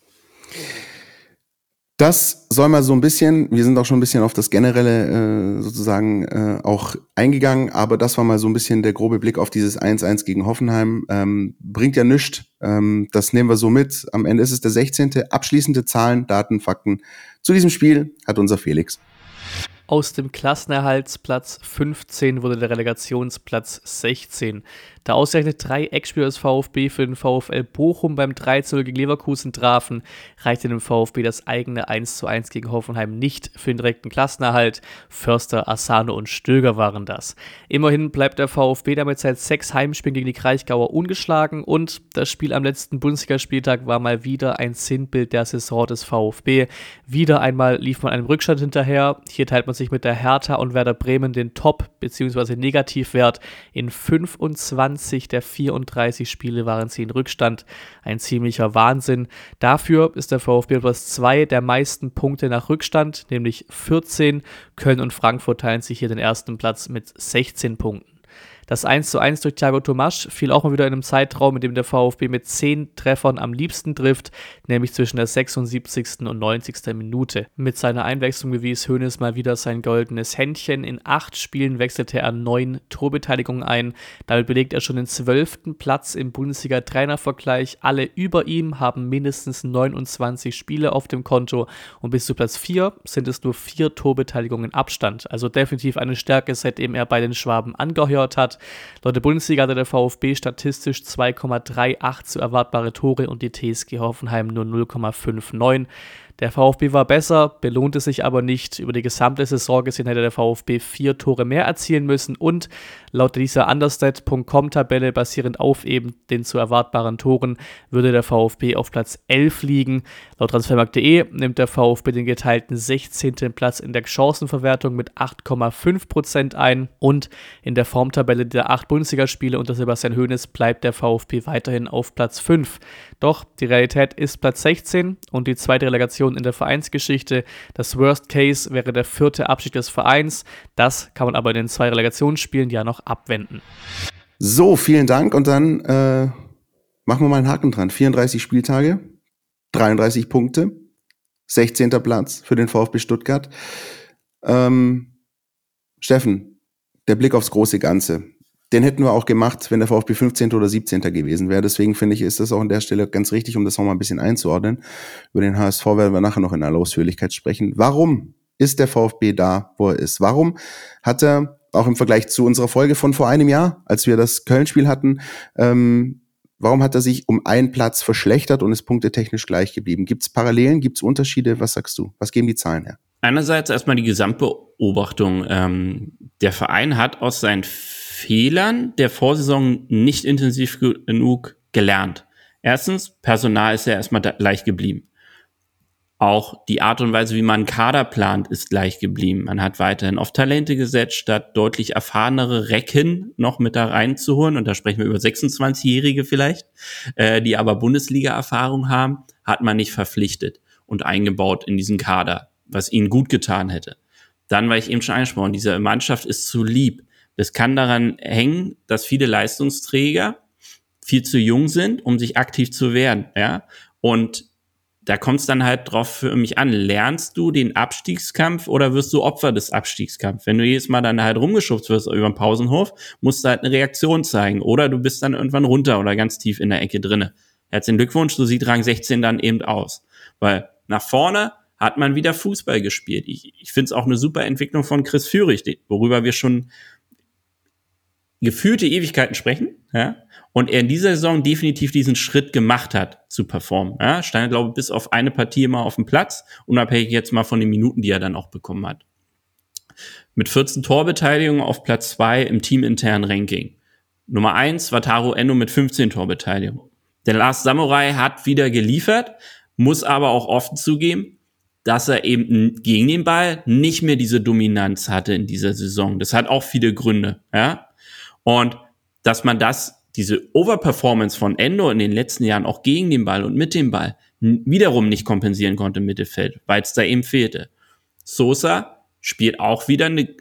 Das soll mal so ein bisschen, wir sind auch schon ein bisschen auf das Generelle äh, sozusagen äh, auch eingegangen, aber das war mal so ein bisschen der grobe Blick auf dieses 1-1 gegen Hoffenheim. Ähm, bringt ja nichts, ähm, das nehmen wir so mit. Am Ende ist es der 16. Abschließende Zahlen, Daten, Fakten zu diesem Spiel hat unser Felix. Aus dem Klassenerhaltsplatz 15 wurde der Relegationsplatz 16. Da ausgerechnet drei Eckspieler des VfB für den VfL Bochum beim 3-0 gegen Leverkusen trafen, reichte dem VfB das eigene 1-1 gegen Hoffenheim nicht für den direkten Klassenerhalt. Förster, Asano und Stöger waren das. Immerhin bleibt der VfB damit seit sechs Heimspielen gegen die Kraichgauer ungeschlagen und das Spiel am letzten Bundesligaspieltag war mal wieder ein Sinnbild der Saison des VfB. Wieder einmal lief man einem Rückstand hinterher. Hier teilt man sich mit der Hertha und Werder Bremen den Top- bzw. Negativwert in 25 20 der 34 Spiele waren sie in Rückstand. Ein ziemlicher Wahnsinn. Dafür ist der VfB Platz 2 der meisten Punkte nach Rückstand, nämlich 14. Köln und Frankfurt teilen sich hier den ersten Platz mit 16 Punkten. Das 1 zu 1 durch Thiago Tomasch fiel auch mal wieder in einem Zeitraum, in dem der VfB mit 10 Treffern am liebsten trifft, nämlich zwischen der 76. und 90. Minute. Mit seiner Einwechslung bewies Hoeneß mal wieder sein goldenes Händchen. In acht Spielen wechselte er neun Torbeteiligungen ein. Damit belegt er schon den zwölften Platz im Bundesliga-Trainervergleich. Alle über ihm haben mindestens 29 Spiele auf dem Konto und bis zu Platz 4 sind es nur vier Torbeteiligungen Abstand. Also definitiv eine Stärke, seitdem er bei den Schwaben angehört hat. Laut der Bundesliga hatte der VfB statistisch 2,38 zu erwartbare Tore und die TSG Hoffenheim nur 0,59. Der VfB war besser, belohnte sich aber nicht. Über die gesamte Saison gesehen hätte der VfB vier Tore mehr erzielen müssen und laut dieser Understat.com-Tabelle basierend auf eben den zu erwartbaren Toren würde der VfB auf Platz 11 liegen. Laut Transfermarkt.de nimmt der VfB den geteilten 16. Platz in der Chancenverwertung mit 8,5% ein und in der Formtabelle der acht Bundesligaspiele unter Sebastian Hoeneß bleibt der VfB weiterhin auf Platz 5. Doch die Realität ist Platz 16 und die zweite Relegation in der Vereinsgeschichte. Das Worst Case wäre der vierte Abschied des Vereins. Das kann man aber in den zwei Relegationsspielen ja noch abwenden. So, vielen Dank und dann äh, machen wir mal einen Haken dran. 34 Spieltage. 33 Punkte, 16. Platz für den VfB Stuttgart. Ähm, Steffen, der Blick aufs große Ganze. Den hätten wir auch gemacht, wenn der VfB 15. oder 17. gewesen wäre. Deswegen finde ich, ist das auch an der Stelle ganz richtig, um das auch mal ein bisschen einzuordnen. Über den HSV werden wir nachher noch in aller Ausführlichkeit sprechen. Warum ist der VfB da, wo er ist? Warum hat er auch im Vergleich zu unserer Folge von vor einem Jahr, als wir das Köln-Spiel hatten, ähm, warum hat er sich um einen Platz verschlechtert und ist punktetechnisch gleich geblieben? Gibt es Parallelen, gibt es Unterschiede? Was sagst du? Was geben die Zahlen her? Einerseits erstmal die Gesamtbeobachtung. Ähm, der Verein hat aus seinen Fehlern der Vorsaison nicht intensiv genug gelernt. Erstens, Personal ist ja erstmal gleich geblieben. Auch die Art und Weise, wie man Kader plant, ist gleich geblieben. Man hat weiterhin auf Talente gesetzt, statt deutlich erfahrenere Recken noch mit da reinzuholen. Und da sprechen wir über 26-Jährige vielleicht, äh, die aber Bundesliga-Erfahrung haben, hat man nicht verpflichtet und eingebaut in diesen Kader, was ihnen gut getan hätte. Dann, weil ich eben schon angesprochen, diese Mannschaft ist zu lieb. Das kann daran hängen, dass viele Leistungsträger viel zu jung sind, um sich aktiv zu wehren, ja. Und da kommt es dann halt drauf für mich an. Lernst du den Abstiegskampf oder wirst du Opfer des Abstiegskampfs? Wenn du jedes Mal dann halt rumgeschubst wirst über den Pausenhof, musst du halt eine Reaktion zeigen. Oder du bist dann irgendwann runter oder ganz tief in der Ecke drinne. Herzlichen Glückwunsch, so sieht Rang 16 dann eben aus. Weil nach vorne hat man wieder Fußball gespielt. Ich, ich finde es auch eine super Entwicklung von Chris Führig, worüber wir schon gefühlte Ewigkeiten sprechen. Ja? und er in dieser Saison definitiv diesen Schritt gemacht hat zu performen. Ja, stand, glaube ich, bis auf eine Partie immer auf dem Platz, unabhängig jetzt mal von den Minuten, die er dann auch bekommen hat. Mit 14 Torbeteiligungen auf Platz 2 im teaminternen Ranking. Nummer 1 war Taro Endo mit 15 Torbeteiligungen. Der Last Samurai hat wieder geliefert, muss aber auch offen zugeben, dass er eben gegen den Ball nicht mehr diese Dominanz hatte in dieser Saison. Das hat auch viele Gründe, ja. Und dass man das diese Overperformance von Endo in den letzten Jahren auch gegen den Ball und mit dem Ball wiederum nicht kompensieren konnte im Mittelfeld, weil es da eben fehlte. Sosa spielt auch wieder eine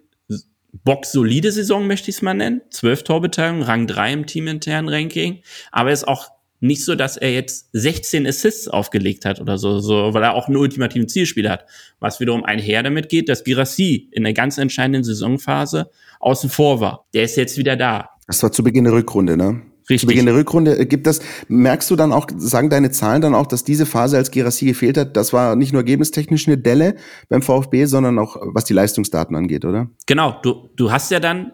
boxsolide Saison, möchte ich es mal nennen. Zwölf Torbeteiligungen, Rang 3 im teaminternen Ranking. Aber ist auch nicht so, dass er jetzt 16 Assists aufgelegt hat oder so, so, weil er auch einen ultimativen Zielspieler hat. Was wiederum einher damit geht, dass Girassi in der ganz entscheidenden Saisonphase außen vor war. Der ist jetzt wieder da. Das war zu Beginn der Rückrunde, ne? Richtig. Zu Beginn der Rückrunde gibt das, merkst du dann auch, sagen deine Zahlen dann auch, dass diese Phase, als Gerassi gefehlt hat, das war nicht nur ergebnistechnisch eine Delle beim VfB, sondern auch was die Leistungsdaten angeht, oder? Genau, du, du hast ja dann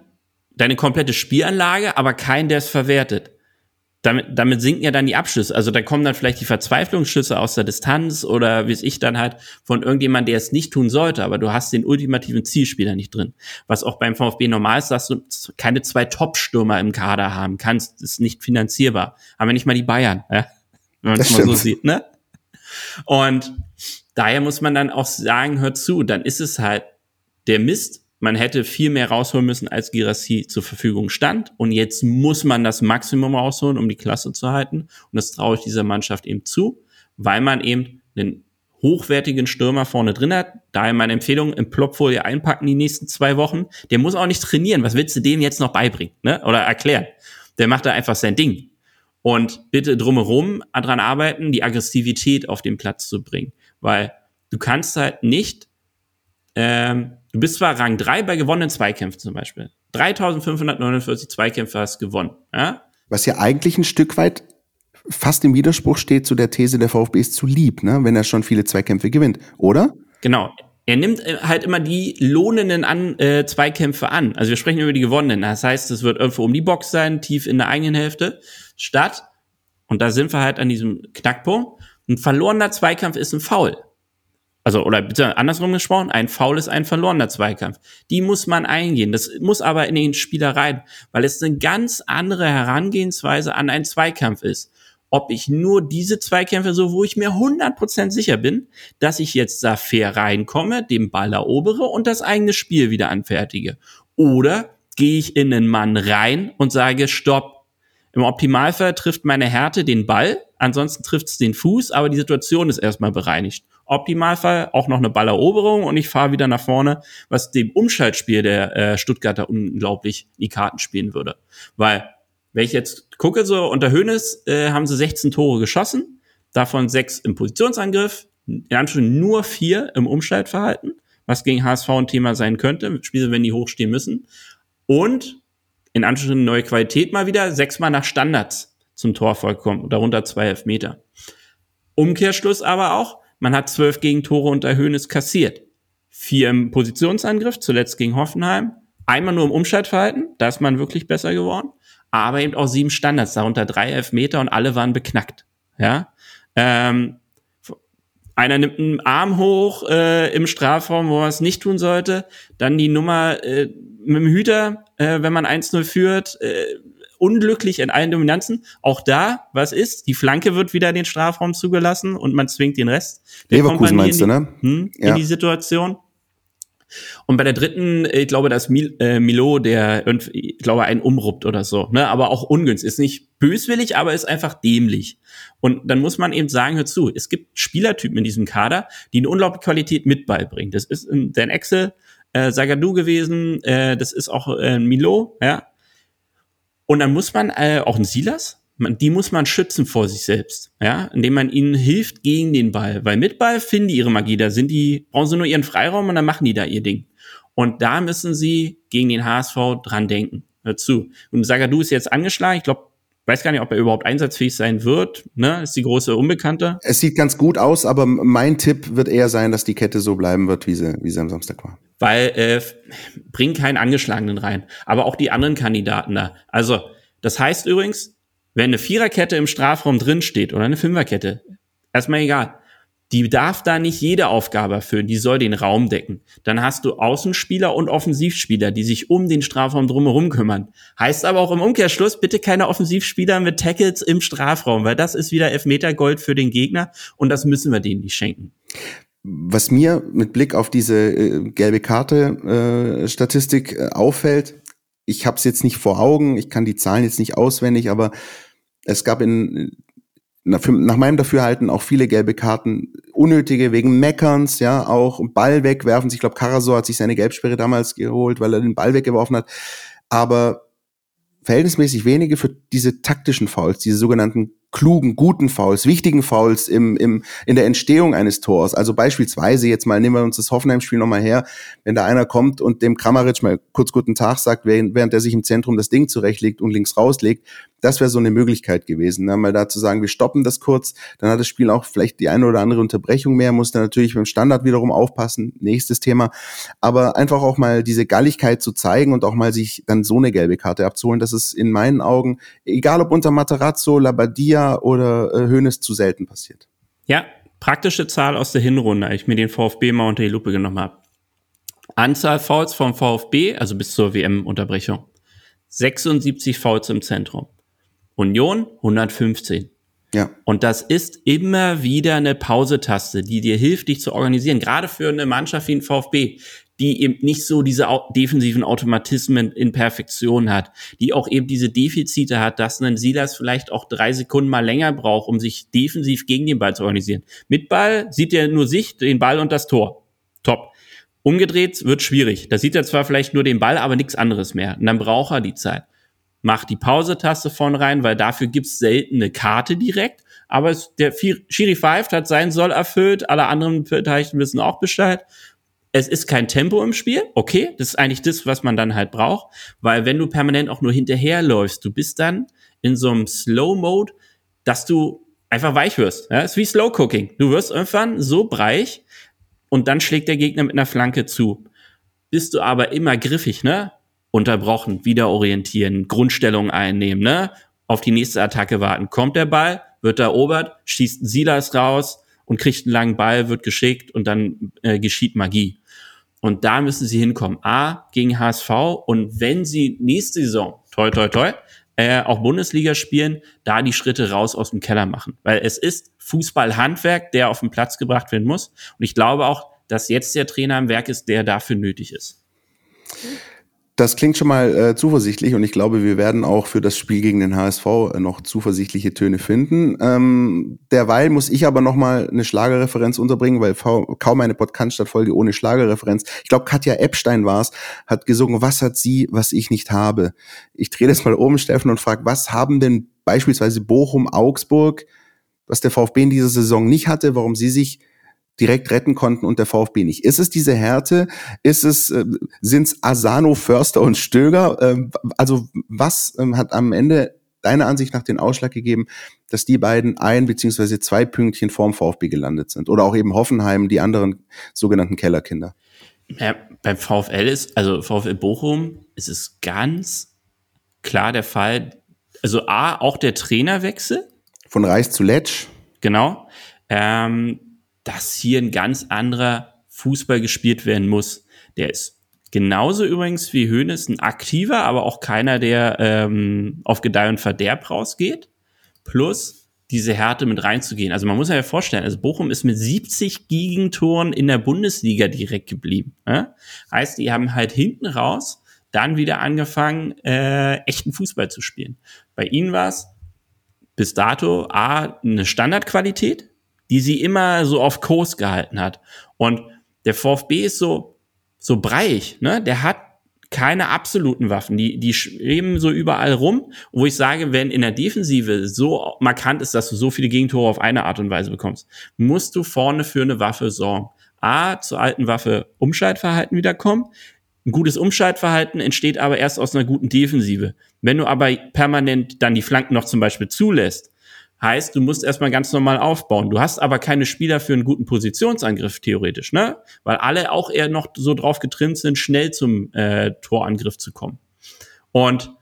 deine komplette Spielanlage, aber keinen, der es verwertet damit, damit sinken ja dann die Abschlüsse. Also da kommen dann vielleicht die Verzweiflungsschüsse aus der Distanz oder wie es ich dann halt von irgendjemand, der es nicht tun sollte, aber du hast den ultimativen Zielspieler nicht drin. Was auch beim VfB normal ist, dass du keine zwei Top-Stürmer im Kader haben kannst, ist nicht finanzierbar. Aber nicht mal die Bayern, ja? wenn man es mal so sieht, ne? Und daher muss man dann auch sagen, hör zu, dann ist es halt der Mist, man hätte viel mehr rausholen müssen, als Girassi zur Verfügung stand. Und jetzt muss man das Maximum rausholen, um die Klasse zu halten. Und das traue ich dieser Mannschaft eben zu, weil man eben einen hochwertigen Stürmer vorne drin hat. Daher meine Empfehlung, im Plopfolie einpacken die nächsten zwei Wochen. Der muss auch nicht trainieren. Was willst du dem jetzt noch beibringen ne? oder erklären? Der macht da einfach sein Ding. Und bitte drumherum dran arbeiten, die Aggressivität auf den Platz zu bringen. Weil du kannst halt nicht ähm, Du bist zwar Rang 3 bei gewonnenen Zweikämpfen zum Beispiel. 3549 Zweikämpfe hast gewonnen. Ja? Was ja eigentlich ein Stück weit fast im Widerspruch steht zu der These, der VfB ist zu lieb, ne? wenn er schon viele Zweikämpfe gewinnt, oder? Genau. Er nimmt äh, halt immer die lohnenden an, äh, Zweikämpfe an. Also wir sprechen über die gewonnenen. Das heißt, es wird irgendwo um die Box sein, tief in der eigenen Hälfte, statt, und da sind wir halt an diesem Knackpunkt, ein verlorener Zweikampf ist ein Foul also oder bitte andersrum gesprochen, ein Foul ist ein verlorener Zweikampf. Die muss man eingehen. Das muss aber in den Spieler rein, weil es eine ganz andere Herangehensweise an einen Zweikampf ist. Ob ich nur diese Zweikämpfe so, wo ich mir 100% sicher bin, dass ich jetzt da fair reinkomme, den Ball erobere und das eigene Spiel wieder anfertige. Oder gehe ich in einen Mann rein und sage, stopp. Im Optimalfall trifft meine Härte den Ball, ansonsten trifft es den Fuß, aber die Situation ist erstmal bereinigt. Optimalfall auch noch eine Balleroberung und ich fahre wieder nach vorne, was dem Umschaltspiel der äh, Stuttgarter unglaublich die Karten spielen würde. Weil, wenn ich jetzt gucke, so unter Hönes äh, haben sie 16 Tore geschossen, davon sechs im Positionsangriff, in Anführungszeichen nur vier im Umschaltverhalten, was gegen HSV ein Thema sein könnte, Spiele, wenn die hochstehen müssen. Und in Anführungszeichen neue Qualität mal wieder, sechsmal nach Standards zum Tor vollkommen, darunter zwei Elfmeter. Umkehrschluss aber auch, man hat zwölf Gegentore unter Höhnes kassiert. Vier im Positionsangriff, zuletzt gegen Hoffenheim. Einmal nur im Umschaltverhalten, da ist man wirklich besser geworden. Aber eben auch sieben Standards, darunter drei Elfmeter und alle waren beknackt. Ja, ähm, einer nimmt einen Arm hoch äh, im Strafraum, wo er es nicht tun sollte. Dann die Nummer äh, mit dem Hüter, äh, wenn man 1-0 führt, äh, unglücklich in allen Dominanzen. Auch da, was ist? Die Flanke wird wieder in den Strafraum zugelassen und man zwingt den Rest. Leverkusen meinst die, du, ne? Hm, ja. In die Situation. Und bei der dritten, ich glaube, dass Mil äh, Milo, der ich glaube, einen umruppt oder so, ne, aber auch ungünstig. Ist nicht böswillig, aber ist einfach dämlich. Und dann muss man eben sagen, hör zu, es gibt Spielertypen in diesem Kader, die eine unglaubliche Qualität mit beibringen. Das ist Dan Axel, äh, Sagadu gewesen, äh, das ist auch äh, Milo, ja. Und dann muss man, äh, auch ein Silas, man, die muss man schützen vor sich selbst, ja, indem man ihnen hilft gegen den Ball. Weil mit Ball finden die ihre Magie, da sind die, brauchen sie nur ihren Freiraum und dann machen die da ihr Ding. Und da müssen sie gegen den HSV dran denken. Hör zu. Und Sagadu ist jetzt angeschlagen. Ich glaube, weiß gar nicht, ob er überhaupt einsatzfähig sein wird. Ne? Ist die große Unbekannte. Es sieht ganz gut aus, aber mein Tipp wird eher sein, dass die Kette so bleiben wird, wie sie, wie sie am Samstag war. Weil äh, bring keinen Angeschlagenen rein. Aber auch die anderen Kandidaten da. Also, das heißt übrigens, wenn eine Viererkette im Strafraum drin steht oder eine Fünferkette, erstmal egal. Die darf da nicht jede Aufgabe erfüllen, die soll den Raum decken. Dann hast du Außenspieler und Offensivspieler, die sich um den Strafraum drumherum kümmern. Heißt aber auch im Umkehrschluss, bitte keine Offensivspieler mit Tackles im Strafraum, weil das ist wieder Elfmetergold für den Gegner und das müssen wir denen nicht schenken. Was mir mit Blick auf diese äh, gelbe Karte äh, äh, auffällt, ich habe es jetzt nicht vor Augen, ich kann die Zahlen jetzt nicht auswendig, aber es gab in nach meinem Dafürhalten auch viele gelbe Karten, unnötige wegen Meckerns, ja, auch Ball wegwerfen. Ich glaube, Karasor hat sich seine Gelbsperre damals geholt, weil er den Ball weggeworfen hat. Aber verhältnismäßig wenige für diese taktischen Fouls, diese sogenannten klugen, guten Fouls, wichtigen Fouls im, im, in der Entstehung eines Tors. Also beispielsweise, jetzt mal nehmen wir uns das Hoffenheim-Spiel nochmal her, wenn da einer kommt und dem Kramaric mal kurz guten Tag sagt, während, während er sich im Zentrum das Ding zurechtlegt und links rauslegt, das wäre so eine Möglichkeit gewesen. Ne? Mal da zu sagen, wir stoppen das kurz, dann hat das Spiel auch vielleicht die eine oder andere Unterbrechung mehr, muss dann natürlich beim Standard wiederum aufpassen, nächstes Thema. Aber einfach auch mal diese Galligkeit zu zeigen und auch mal sich dann so eine gelbe Karte abzuholen, das ist in meinen Augen, egal ob unter Materazzo, Labadia, oder äh, zu selten passiert. Ja, praktische Zahl aus der Hinrunde, als ich mir den VfB mal unter die Lupe genommen habe. Anzahl Fouls vom VfB, also bis zur WM-Unterbrechung. 76 Fouls im Zentrum. Union 115. Ja. Und das ist immer wieder eine Pausetaste, die dir hilft, dich zu organisieren. Gerade für eine Mannschaft wie ein VfB, die eben nicht so diese defensiven Automatismen in Perfektion hat, die auch eben diese Defizite hat, dass ein Silas vielleicht auch drei Sekunden mal länger braucht, um sich defensiv gegen den Ball zu organisieren. Mit Ball sieht er nur sich, den Ball und das Tor. Top. Umgedreht wird schwierig. Da sieht er zwar vielleicht nur den Ball, aber nichts anderes mehr. Und dann braucht er die Zeit. Macht die Pause-Taste vorne rein, weil dafür gibt's selten eine Karte direkt. Aber es, der Schiri pfeift, hat seinen Soll erfüllt, alle anderen Beteiligten wissen auch Bescheid es ist kein Tempo im Spiel, okay, das ist eigentlich das, was man dann halt braucht, weil wenn du permanent auch nur hinterherläufst, du bist dann in so einem Slow-Mode, dass du einfach weich wirst. Ja? Ist wie Slow Cooking. Du wirst irgendwann so breich und dann schlägt der Gegner mit einer Flanke zu. Bist du aber immer griffig, ne? Unterbrochen, wieder orientieren, Grundstellung einnehmen, ne? Auf die nächste Attacke warten. Kommt der Ball, wird erobert, schießt Silas raus und kriegt einen langen Ball, wird geschickt und dann äh, geschieht Magie. Und da müssen sie hinkommen. A, gegen HSV. Und wenn sie nächste Saison, toi, toi, toi, äh, auch Bundesliga spielen, da die Schritte raus aus dem Keller machen. Weil es ist Fußballhandwerk, der auf den Platz gebracht werden muss. Und ich glaube auch, dass jetzt der Trainer im Werk ist, der dafür nötig ist. Das klingt schon mal äh, zuversichtlich und ich glaube, wir werden auch für das Spiel gegen den HSV äh, noch zuversichtliche Töne finden. Ähm, derweil muss ich aber noch mal eine Schlagerreferenz unterbringen, weil kaum eine Podcast-Folge ohne Schlagerreferenz. Ich glaube, Katja Epstein war es, hat gesungen, was hat sie, was ich nicht habe. Ich drehe das mal um, Steffen, und frage, was haben denn beispielsweise Bochum, Augsburg, was der VfB in dieser Saison nicht hatte, warum sie sich direkt retten konnten und der VfB nicht. Ist es diese Härte? Ist es, äh, sind es Asano, Förster und Stöger? Ähm, also was ähm, hat am Ende deiner Ansicht nach den Ausschlag gegeben, dass die beiden ein beziehungsweise zwei Pünktchen vorm VfB gelandet sind? Oder auch eben Hoffenheim, die anderen sogenannten Kellerkinder? Ja, beim VfL ist, also VfL Bochum, ist es ganz klar der Fall, also A, auch der Trainerwechsel. Von Reis zu Letsch. Genau. Ähm, dass hier ein ganz anderer Fußball gespielt werden muss. Der ist genauso übrigens wie Hoeneß ein aktiver, aber auch keiner, der ähm, auf Gedeih und Verderb rausgeht. Plus diese Härte mit reinzugehen. Also man muss ja vorstellen, also Bochum ist mit 70 Gegentoren in der Bundesliga direkt geblieben. Ja? Heißt, die haben halt hinten raus dann wieder angefangen, äh, echten Fußball zu spielen. Bei ihnen war es bis dato A, eine Standardqualität, die sie immer so auf Kurs gehalten hat. Und der VfB ist so, so breich, ne? Der hat keine absoluten Waffen, die, die schweben so überall rum, wo ich sage, wenn in der Defensive so markant ist, dass du so viele Gegentore auf eine Art und Weise bekommst, musst du vorne für eine Waffe sorgen. A, zur alten Waffe Umschaltverhalten wiederkommen. Ein gutes Umschaltverhalten entsteht aber erst aus einer guten Defensive. Wenn du aber permanent dann die Flanken noch zum Beispiel zulässt, Heißt, du musst erstmal ganz normal aufbauen. Du hast aber keine Spieler für einen guten Positionsangriff theoretisch, ne? Weil alle auch eher noch so drauf getrimmt sind, schnell zum äh, Torangriff zu kommen. Und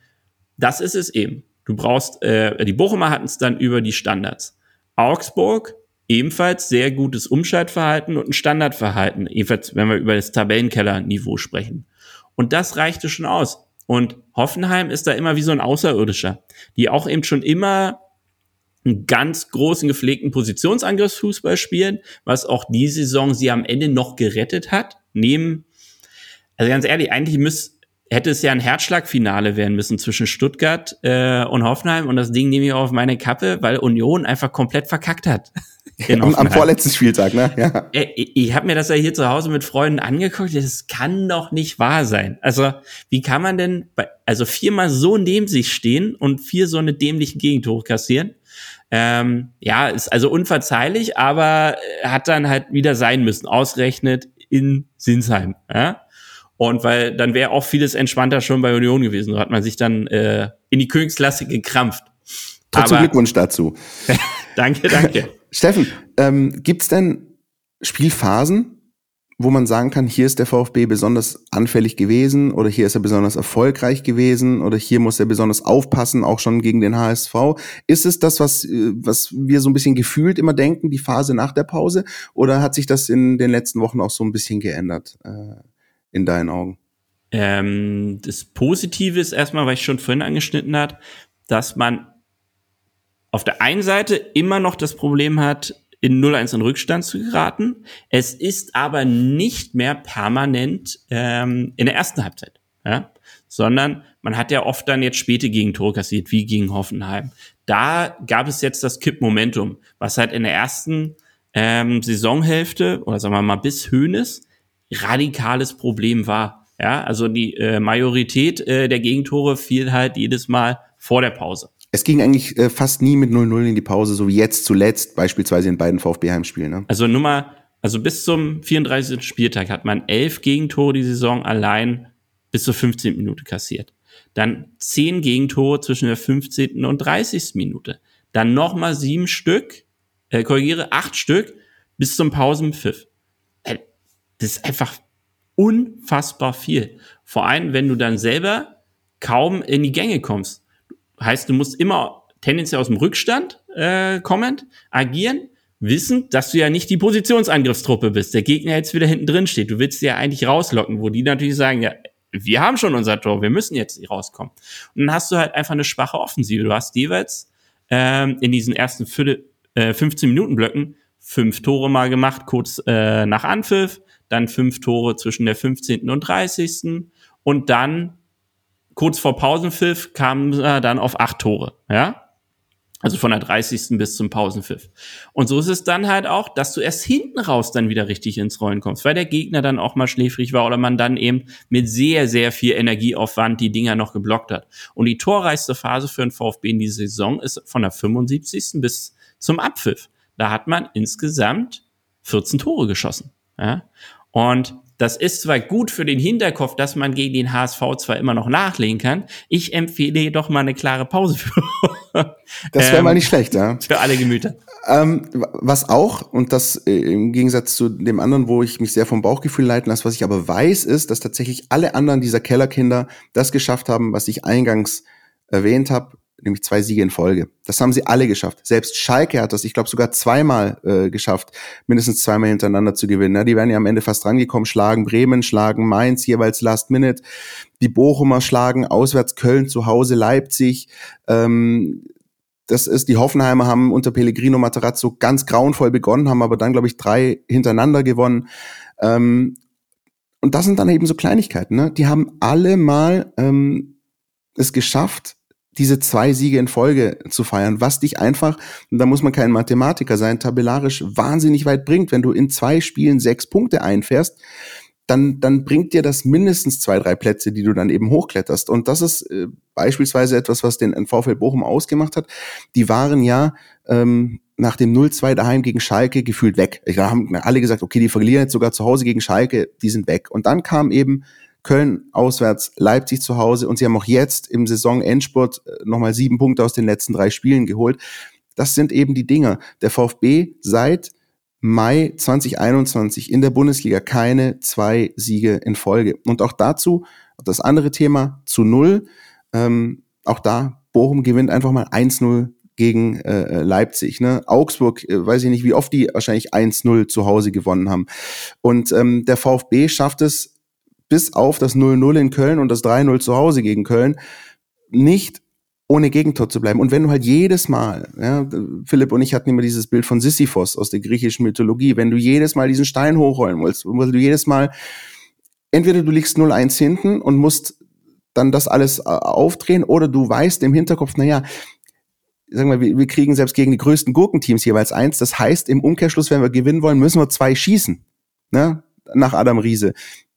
das ist es eben. Du brauchst, äh, die Bochumer hatten es dann über die Standards. Augsburg ebenfalls sehr gutes Umschaltverhalten und ein Standardverhalten, ebenfalls, wenn wir über das Tabellenkeller-Niveau sprechen. Und das reichte schon aus. Und Hoffenheim ist da immer wie so ein Außerirdischer, die auch eben schon immer einen ganz großen gepflegten Positionsangriffsfußball spielen, was auch die Saison sie am Ende noch gerettet hat. Neben, also ganz ehrlich, eigentlich müsste hätte es ja ein Herzschlagfinale werden müssen zwischen Stuttgart äh, und Hoffenheim und das Ding nehme ich auf meine Kappe, weil Union einfach komplett verkackt hat. [laughs] am, am, vorletzten Spieltag, ne? Ja. Äh, ich, ich habe mir das ja hier zu Hause mit Freunden angeguckt. Das kann doch nicht wahr sein. Also wie kann man denn, bei, also viermal so neben sich stehen und vier so eine dämlichen Gegentore kassieren? Ähm, ja, ist also unverzeihlich, aber hat dann halt wieder sein müssen, ausrechnet in Sinsheim. Ja? Und weil dann wäre auch vieles entspannter schon bei Union gewesen. So hat man sich dann äh, in die Königsklasse gekrampft. Trotzdem Glückwunsch dazu. [laughs] danke, danke. Steffen, ähm, gibt's denn Spielphasen, wo man sagen kann, hier ist der VfB besonders anfällig gewesen oder hier ist er besonders erfolgreich gewesen oder hier muss er besonders aufpassen, auch schon gegen den HSV. Ist es das, was, äh, was wir so ein bisschen gefühlt immer denken, die Phase nach der Pause? Oder hat sich das in den letzten Wochen auch so ein bisschen geändert, äh, in deinen Augen? Ähm, das Positive ist erstmal, weil ich schon vorhin angeschnitten hat, dass man auf der einen Seite immer noch das Problem hat, in 0-1 in Rückstand zu geraten. Es ist aber nicht mehr permanent ähm, in der ersten Halbzeit, ja? sondern man hat ja oft dann jetzt späte Gegentore kassiert, wie gegen Hoffenheim. Da gab es jetzt das Kippmomentum, was halt in der ersten ähm, Saisonhälfte oder sagen wir mal bis Höhnes radikales Problem war. Ja, also die äh, Majorität äh, der Gegentore fiel halt jedes Mal vor der Pause. Es ging eigentlich äh, fast nie mit 0-0 in die Pause, so wie jetzt zuletzt, beispielsweise in beiden VfB-Heimspielen. Ne? Also Nummer, also bis zum 34. Spieltag hat man elf Gegentore die Saison allein bis zur 15. Minute kassiert. Dann zehn Gegentore zwischen der 15. und 30. Minute. Dann nochmal sieben Stück, äh, korrigiere, acht Stück bis zum Pausenpfiff. Äh, das ist einfach unfassbar viel. Vor allem, wenn du dann selber kaum in die Gänge kommst. Heißt, du musst immer tendenziell aus dem Rückstand äh, kommend agieren, wissend, dass du ja nicht die Positionsangriffstruppe bist. Der Gegner jetzt wieder hinten drin steht. Du willst ja eigentlich rauslocken, wo die natürlich sagen, ja, wir haben schon unser Tor, wir müssen jetzt rauskommen. Und dann hast du halt einfach eine schwache Offensive. Du hast jeweils ähm, in diesen ersten Viertel, äh, 15 Minuten Blöcken fünf Tore mal gemacht, kurz äh, nach Anpfiff, dann fünf Tore zwischen der 15. und 30. und dann kurz vor Pausenpfiff kam er dann auf acht Tore, ja. Also von der 30. bis zum Pausenpfiff. Und so ist es dann halt auch, dass du erst hinten raus dann wieder richtig ins Rollen kommst, weil der Gegner dann auch mal schläfrig war oder man dann eben mit sehr, sehr viel Energieaufwand die Dinger noch geblockt hat. Und die torreichste Phase für den VfB in dieser Saison ist von der 75. bis zum Abpfiff. Da hat man insgesamt 14 Tore geschossen. Ja? Und das ist zwar gut für den Hinterkopf, dass man gegen den HSV zwar immer noch nachlegen kann. Ich empfehle jedoch mal eine klare Pause für. [laughs] das wäre ähm, mal nicht schlecht, ja. Für alle Gemüter. Ähm, was auch, und das äh, im Gegensatz zu dem anderen, wo ich mich sehr vom Bauchgefühl leiten lasse, was ich aber weiß, ist, dass tatsächlich alle anderen dieser Kellerkinder das geschafft haben, was ich eingangs erwähnt habe, nämlich zwei Siege in Folge. Das haben sie alle geschafft. Selbst Schalke hat das, ich glaube, sogar zweimal äh, geschafft, mindestens zweimal hintereinander zu gewinnen. Ja, die werden ja am Ende fast rangekommen, schlagen Bremen, schlagen Mainz, jeweils Last Minute. Die Bochumer schlagen auswärts Köln, zu Hause Leipzig. Ähm, das ist, die Hoffenheimer haben unter Pellegrino Materazzo ganz grauenvoll begonnen, haben aber dann, glaube ich, drei hintereinander gewonnen. Ähm, und das sind dann eben so Kleinigkeiten. Ne? Die haben alle mal ähm, es geschafft, diese zwei Siege in Folge zu feiern, was dich einfach, und da muss man kein Mathematiker sein, tabellarisch wahnsinnig weit bringt. Wenn du in zwei Spielen sechs Punkte einfährst, dann, dann bringt dir das mindestens zwei, drei Plätze, die du dann eben hochkletterst. Und das ist äh, beispielsweise etwas, was den VfL Bochum ausgemacht hat. Die waren ja ähm, nach dem 0-2 daheim gegen Schalke gefühlt weg. Da haben alle gesagt, okay, die verlieren jetzt sogar zu Hause gegen Schalke, die sind weg. Und dann kam eben Köln auswärts, Leipzig zu Hause und sie haben auch jetzt im Saisonendspurt äh, nochmal sieben Punkte aus den letzten drei Spielen geholt. Das sind eben die Dinge. Der VfB seit Mai 2021 in der Bundesliga keine zwei Siege in Folge. Und auch dazu, das andere Thema zu null, ähm, auch da, Bochum gewinnt einfach mal 1-0 gegen äh, Leipzig. Ne? Augsburg, äh, weiß ich nicht, wie oft die wahrscheinlich 1-0 zu Hause gewonnen haben. Und ähm, der VfB schafft es bis auf das 0-0 in Köln und das 3-0 zu Hause gegen Köln nicht ohne Gegentor zu bleiben. Und wenn du halt jedes Mal, ja, Philipp und ich hatten immer dieses Bild von Sisyphos aus der griechischen Mythologie, wenn du jedes Mal diesen Stein hochrollen willst, weil du jedes Mal, entweder du liegst 0-1 hinten und musst dann das alles äh, aufdrehen, oder du weißt im Hinterkopf, naja, sagen wir, wir kriegen selbst gegen die größten Gurkenteams jeweils eins. Das heißt, im Umkehrschluss, wenn wir gewinnen wollen, müssen wir zwei schießen. Ne? Nach Adam Riese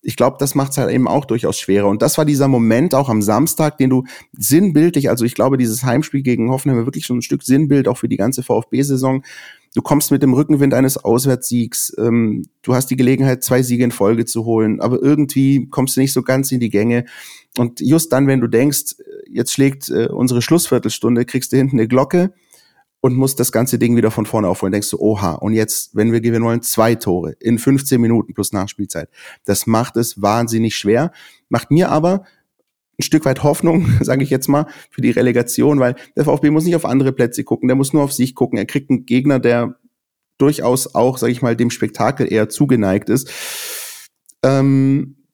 ich glaube, das macht es halt eben auch durchaus schwerer. Und das war dieser Moment auch am Samstag, den du sinnbildlich, also ich glaube, dieses Heimspiel gegen Hoffenheim war wirklich schon ein Stück Sinnbild auch für die ganze VfB-Saison. Du kommst mit dem Rückenwind eines Auswärtssiegs, ähm, du hast die Gelegenheit, zwei Siege in Folge zu holen, aber irgendwie kommst du nicht so ganz in die Gänge. Und just dann, wenn du denkst, jetzt schlägt äh, unsere Schlussviertelstunde, kriegst du hinten eine Glocke und musst das ganze Ding wieder von vorne aufholen. Denkst du, oha, und jetzt, wenn wir gewinnen wollen, zwei Tore in 15 Minuten plus Nachspielzeit. Das macht es wahnsinnig schwer, macht mir aber ein Stück weit Hoffnung, [laughs] sage ich jetzt mal, für die Relegation, weil der VfB muss nicht auf andere Plätze gucken, der muss nur auf sich gucken. Er kriegt einen Gegner, der durchaus auch, sage ich mal, dem Spektakel eher zugeneigt ist. Ähm,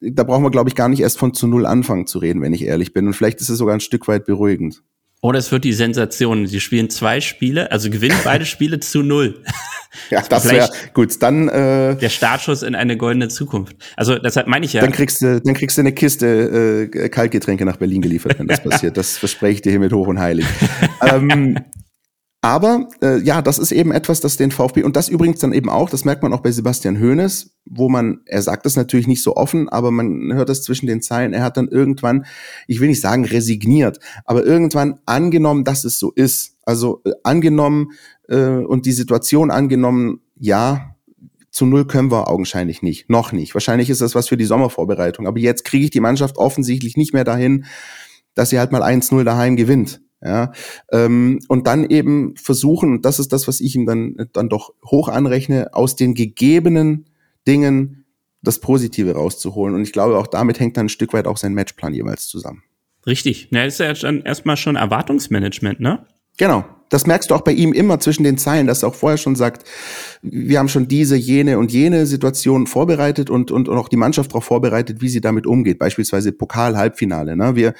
da brauchen wir, glaube ich, gar nicht erst von zu null anfangen zu reden, wenn ich ehrlich bin. Und vielleicht ist es sogar ein Stück weit beruhigend. Oder es wird die Sensation. Sie spielen zwei Spiele, also gewinnen [laughs] beide Spiele zu null. Ja, [laughs] das wäre gut. Dann äh, der Startschuss in eine goldene Zukunft. Also deshalb meine ich ja. Dann kriegst du, dann kriegst du eine Kiste äh, Kaltgetränke nach Berlin geliefert, wenn das [laughs] passiert. Das verspreche ich dir hiermit hoch und heilig. ähm, aber äh, ja, das ist eben etwas, das den VfB und das übrigens dann eben auch, das merkt man auch bei Sebastian Hoeneß, wo man, er sagt das natürlich nicht so offen, aber man hört das zwischen den Zeilen. Er hat dann irgendwann, ich will nicht sagen resigniert, aber irgendwann angenommen, dass es so ist. Also äh, angenommen äh, und die Situation angenommen, ja, zu null können wir augenscheinlich nicht, noch nicht. Wahrscheinlich ist das was für die Sommervorbereitung. Aber jetzt kriege ich die Mannschaft offensichtlich nicht mehr dahin, dass sie halt mal 1-0 daheim gewinnt. Ja, ähm, und dann eben versuchen, und das ist das, was ich ihm dann, dann doch hoch anrechne, aus den gegebenen Dingen das Positive rauszuholen. Und ich glaube, auch damit hängt dann ein Stück weit auch sein Matchplan jeweils zusammen. Richtig. Ja, ist ja dann erstmal schon Erwartungsmanagement, ne? Genau. Das merkst du auch bei ihm immer zwischen den Zeilen, dass er auch vorher schon sagt, wir haben schon diese, jene und jene Situation vorbereitet und, und, und auch die Mannschaft darauf vorbereitet, wie sie damit umgeht. Beispielsweise Pokal-Halbfinale. Ne? Wir äh,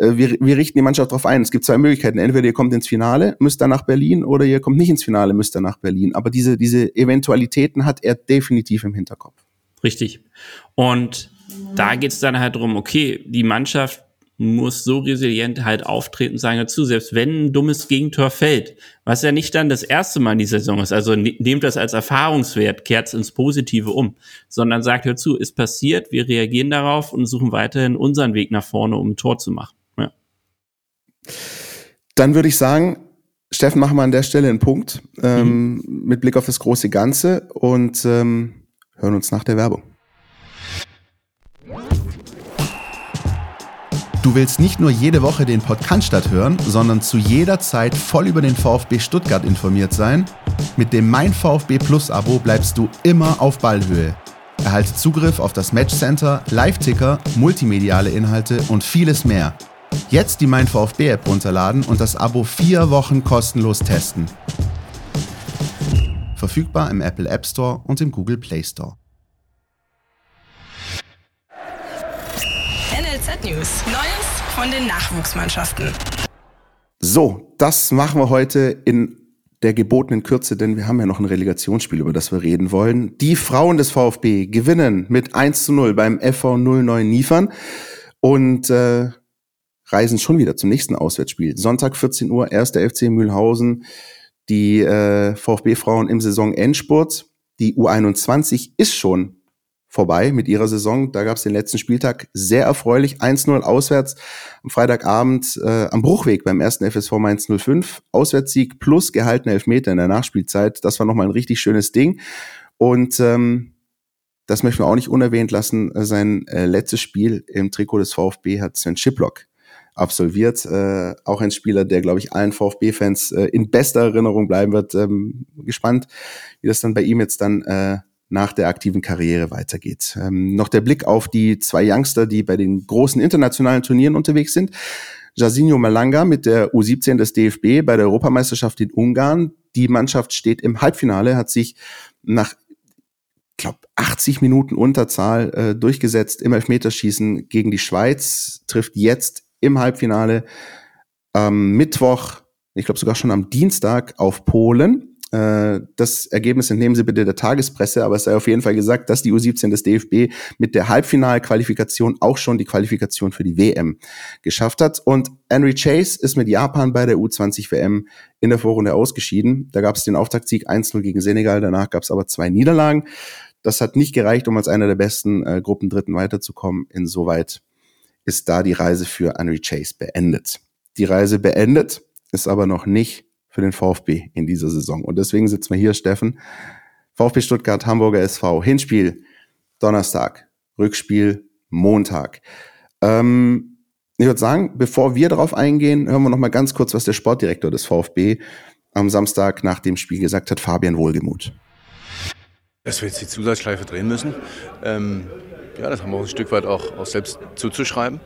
wir, wir richten die Mannschaft darauf ein. Es gibt zwei Möglichkeiten. Entweder ihr kommt ins Finale, müsst dann nach Berlin, oder ihr kommt nicht ins Finale, müsst dann nach Berlin. Aber diese, diese Eventualitäten hat er definitiv im Hinterkopf. Richtig. Und da geht es dann halt darum, okay, die Mannschaft muss so resilient halt auftreten, sagen dazu, selbst wenn ein dummes Gegentor fällt, was ja nicht dann das erste Mal in dieser Saison ist, also ne, nehmt das als Erfahrungswert, kehrt es ins Positive um, sondern sagt, hör zu, ist passiert, wir reagieren darauf und suchen weiterhin unseren Weg nach vorne, um ein Tor zu machen. Dann würde ich sagen, Steffen, machen wir an der Stelle einen Punkt ähm, mhm. mit Blick auf das große Ganze und ähm, hören uns nach der Werbung. Du willst nicht nur jede Woche den Podcast hören, sondern zu jeder Zeit voll über den VfB Stuttgart informiert sein? Mit dem Mein VfB Plus Abo bleibst du immer auf Ballhöhe. Erhalte Zugriff auf das Matchcenter, Live-Ticker, multimediale Inhalte und vieles mehr. Jetzt die Mein VfB App runterladen und das Abo vier Wochen kostenlos testen. Verfügbar im Apple App Store und im Google Play Store. NLZ News. Neues von den Nachwuchsmannschaften. So, das machen wir heute in der gebotenen Kürze, denn wir haben ja noch ein Relegationsspiel, über das wir reden wollen. Die Frauen des VfB gewinnen mit 1 zu 0 beim FV 09 Niefern und äh, reisen schon wieder zum nächsten Auswärtsspiel. Sonntag 14 Uhr, 1. FC Mühlhausen, die äh, VfB-Frauen im Saisonendspurt. Die U21 ist schon vorbei mit ihrer Saison. Da gab es den letzten Spieltag sehr erfreulich. 1-0 auswärts am Freitagabend äh, am Bruchweg beim ersten FSV Mainz 05. Auswärtssieg plus gehaltene Elfmeter in der Nachspielzeit. Das war nochmal ein richtig schönes Ding. Und ähm, das möchten wir auch nicht unerwähnt lassen. Sein äh, letztes Spiel im Trikot des VfB hat Sven Schiplock absolviert. Äh, auch ein Spieler, der, glaube ich, allen VfB-Fans äh, in bester Erinnerung bleiben wird. Ähm, gespannt, wie das dann bei ihm jetzt dann äh, nach der aktiven Karriere weitergeht. Ähm, noch der Blick auf die zwei Youngster, die bei den großen internationalen Turnieren unterwegs sind. Jasinho Malanga mit der U17 des DFB bei der Europameisterschaft in Ungarn. Die Mannschaft steht im Halbfinale, hat sich nach glaube 80 Minuten Unterzahl äh, durchgesetzt im Elfmeterschießen gegen die Schweiz, trifft jetzt im Halbfinale am Mittwoch, ich glaube sogar schon am Dienstag auf Polen. Äh, das Ergebnis entnehmen Sie bitte der Tagespresse, aber es sei auf jeden Fall gesagt, dass die U17 des DFB mit der Halbfinalqualifikation auch schon die Qualifikation für die WM geschafft hat. Und Henry Chase ist mit Japan bei der U20 WM in der Vorrunde ausgeschieden. Da gab es den Auftaktsieg 1-0 gegen Senegal, danach gab es aber zwei Niederlagen. Das hat nicht gereicht, um als einer der besten äh, Gruppendritten weiterzukommen. Insoweit ist da die Reise für Henry Chase beendet. Die Reise beendet ist aber noch nicht für den VfB in dieser Saison. Und deswegen sitzen wir hier, Steffen. VfB Stuttgart, Hamburger SV, Hinspiel Donnerstag, Rückspiel Montag. Ähm, ich würde sagen, bevor wir darauf eingehen, hören wir noch mal ganz kurz, was der Sportdirektor des VfB am Samstag nach dem Spiel gesagt hat, Fabian Wohlgemuth. Dass wir jetzt die Zusatzschleife drehen müssen, ähm, ja, das haben wir uns ein Stück weit auch, auch selbst zuzuschreiben.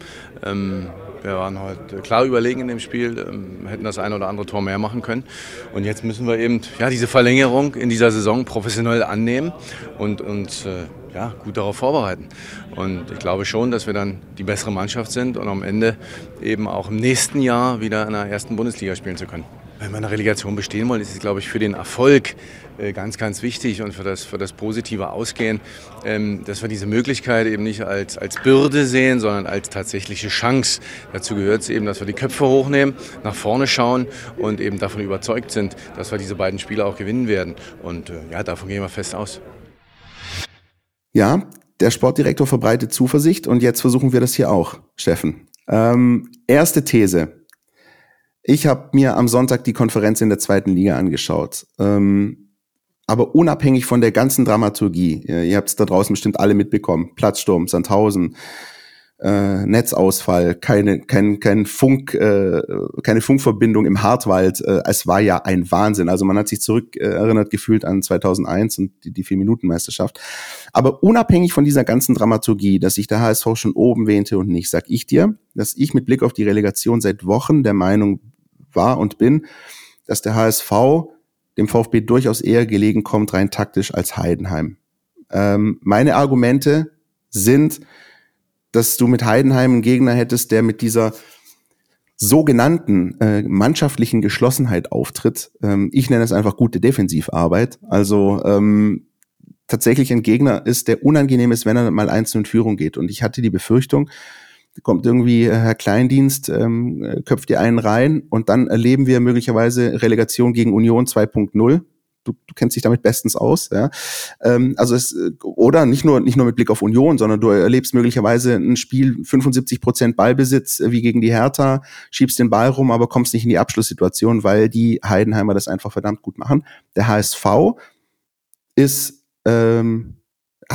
Ähm, wir waren heute klar überlegen in dem Spiel, ähm, hätten das ein oder andere Tor mehr machen können. Und jetzt müssen wir eben ja, diese Verlängerung in dieser Saison professionell annehmen und uns äh, ja, gut darauf vorbereiten. Und ich glaube schon, dass wir dann die bessere Mannschaft sind und am Ende eben auch im nächsten Jahr wieder in der ersten Bundesliga spielen zu können. Wenn wir eine Relegation bestehen wollen, ist es, glaube ich, für den Erfolg äh, ganz, ganz wichtig und für das, für das positive Ausgehen, ähm, dass wir diese Möglichkeit eben nicht als, als Bürde sehen, sondern als tatsächliche Chance. Dazu gehört es eben, dass wir die Köpfe hochnehmen, nach vorne schauen und eben davon überzeugt sind, dass wir diese beiden Spiele auch gewinnen werden. Und äh, ja, davon gehen wir fest aus. Ja, der Sportdirektor verbreitet Zuversicht und jetzt versuchen wir das hier auch, Steffen. Ähm, erste These. Ich habe mir am Sonntag die Konferenz in der zweiten Liga angeschaut. Ähm, aber unabhängig von der ganzen Dramaturgie, ihr, habt es da draußen bestimmt alle mitbekommen, Platzsturm, Sandhausen, äh, Netzausfall, keine, kein, kein Funk, äh, keine Funkverbindung im Hartwald. Äh, es war ja ein Wahnsinn. Also man hat sich zurück äh, erinnert gefühlt an 2001 und die, die Vier-Minuten-Meisterschaft. Aber unabhängig von dieser ganzen Dramaturgie, dass sich der HSV schon oben wähnte und nicht, sag ich dir, dass ich mit Blick auf die Relegation seit Wochen der Meinung war und bin, dass der HSV dem VfB durchaus eher gelegen kommt, rein taktisch, als Heidenheim. Ähm, meine Argumente sind, dass du mit Heidenheim einen Gegner hättest, der mit dieser sogenannten äh, mannschaftlichen Geschlossenheit auftritt. Ähm, ich nenne es einfach gute Defensivarbeit. Also ähm, tatsächlich ein Gegner ist, der unangenehm ist, wenn er mal einzeln in Führung geht. Und ich hatte die Befürchtung, kommt irgendwie äh, Herr Kleindienst, ähm, köpft ihr einen rein und dann erleben wir möglicherweise Relegation gegen Union 2.0. du, du kennst dich damit bestens aus. Ja? Ähm, also es, oder nicht nur, nicht nur mit Blick auf Union, sondern du erlebst möglicherweise ein Spiel 75 Prozent Ballbesitz äh, wie gegen die Hertha, schiebst den Ball rum, aber kommst nicht in die Abschlusssituation, weil die Heidenheimer das einfach verdammt gut machen. Der HSV ist ähm,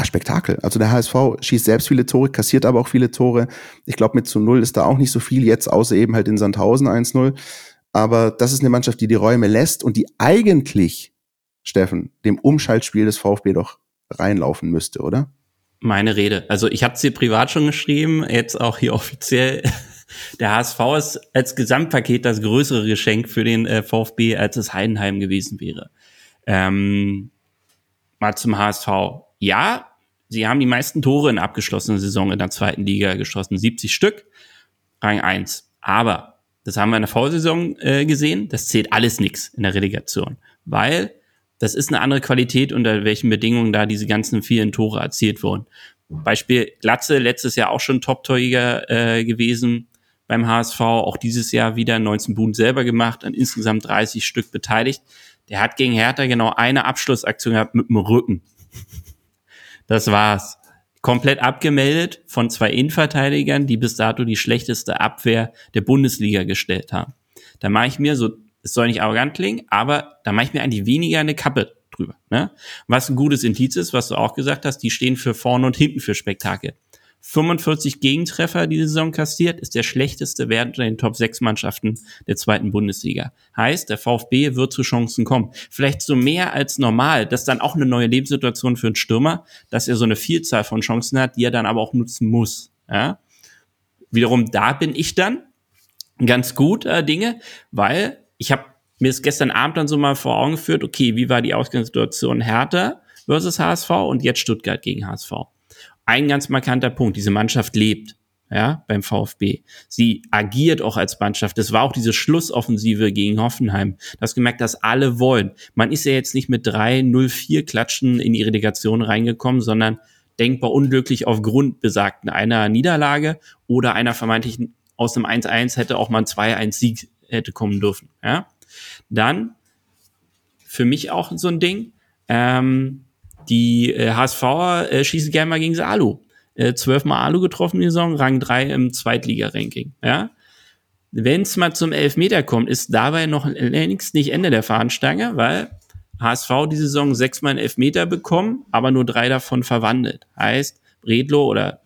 ah, Spektakel. Also der HSV schießt selbst viele Tore, kassiert aber auch viele Tore. Ich glaube, mit zu Null ist da auch nicht so viel jetzt, außer eben halt in Sandhausen 1-0. Aber das ist eine Mannschaft, die die Räume lässt und die eigentlich, Steffen, dem Umschaltspiel des VfB doch reinlaufen müsste, oder? Meine Rede. Also ich habe es dir privat schon geschrieben, jetzt auch hier [laughs] offiziell. Der HSV ist als Gesamtpaket das größere Geschenk für den äh, VfB, als es Heidenheim gewesen wäre. Ähm, mal zum HSV. Ja, sie haben die meisten Tore in abgeschlossener Saison in der zweiten Liga geschossen, 70 Stück, Rang 1. Aber das haben wir in der Vorsaison äh, gesehen. Das zählt alles nichts in der Relegation, weil das ist eine andere Qualität, unter welchen Bedingungen da diese ganzen vielen Tore erzielt wurden. Beispiel Glatze, letztes Jahr auch schon Top-Torjäger äh, gewesen beim HSV, auch dieses Jahr wieder 19 Buden selber gemacht, an insgesamt 30 Stück beteiligt. Der hat gegen Hertha genau eine Abschlussaktion gehabt mit dem Rücken. Das war's komplett abgemeldet von zwei Innenverteidigern, die bis dato die schlechteste Abwehr der Bundesliga gestellt haben. Da mache ich mir so, es soll nicht arrogant klingen, aber da mache ich mir eigentlich weniger eine Kappe drüber. Ne? Was ein gutes Indiz ist, was du auch gesagt hast, die stehen für vorne und hinten für Spektakel. 45 Gegentreffer die Saison kassiert, ist der schlechteste Wert unter den Top 6 Mannschaften der zweiten Bundesliga. Heißt, der VfB wird zu Chancen kommen. Vielleicht so mehr als normal. Das ist dann auch eine neue Lebenssituation für einen Stürmer, dass er so eine Vielzahl von Chancen hat, die er dann aber auch nutzen muss. Ja? Wiederum, da bin ich dann ganz gut äh, Dinge, weil ich habe mir es gestern Abend dann so mal vor Augen geführt, okay, wie war die Ausgangssituation Hertha versus HSV und jetzt Stuttgart gegen HSV ein ganz markanter Punkt. Diese Mannschaft lebt, ja, beim VfB. Sie agiert auch als Mannschaft. Das war auch diese Schlussoffensive gegen Hoffenheim. Das gemerkt, dass alle wollen. Man ist ja jetzt nicht mit 3-0-4 Klatschen in die Relegation reingekommen, sondern denkbar unglücklich aufgrund besagten einer Niederlage oder einer vermeintlichen aus dem 1-1 hätte auch mal ein 2-1 Sieg hätte kommen dürfen, ja. Dann für mich auch so ein Ding, ähm, die äh, HSVer äh, schießen gerne mal gegen das Alu. Äh, zwölfmal Alu getroffen der Saison, Rang 3 im Zweitliga-Ranking. Ja? Wenn es mal zum Elfmeter kommt, ist dabei noch längst nicht Ende der Fahnenstange, weil HSV die Saison sechsmal einen Elfmeter bekommen, aber nur drei davon verwandelt. Heißt, Redlo oder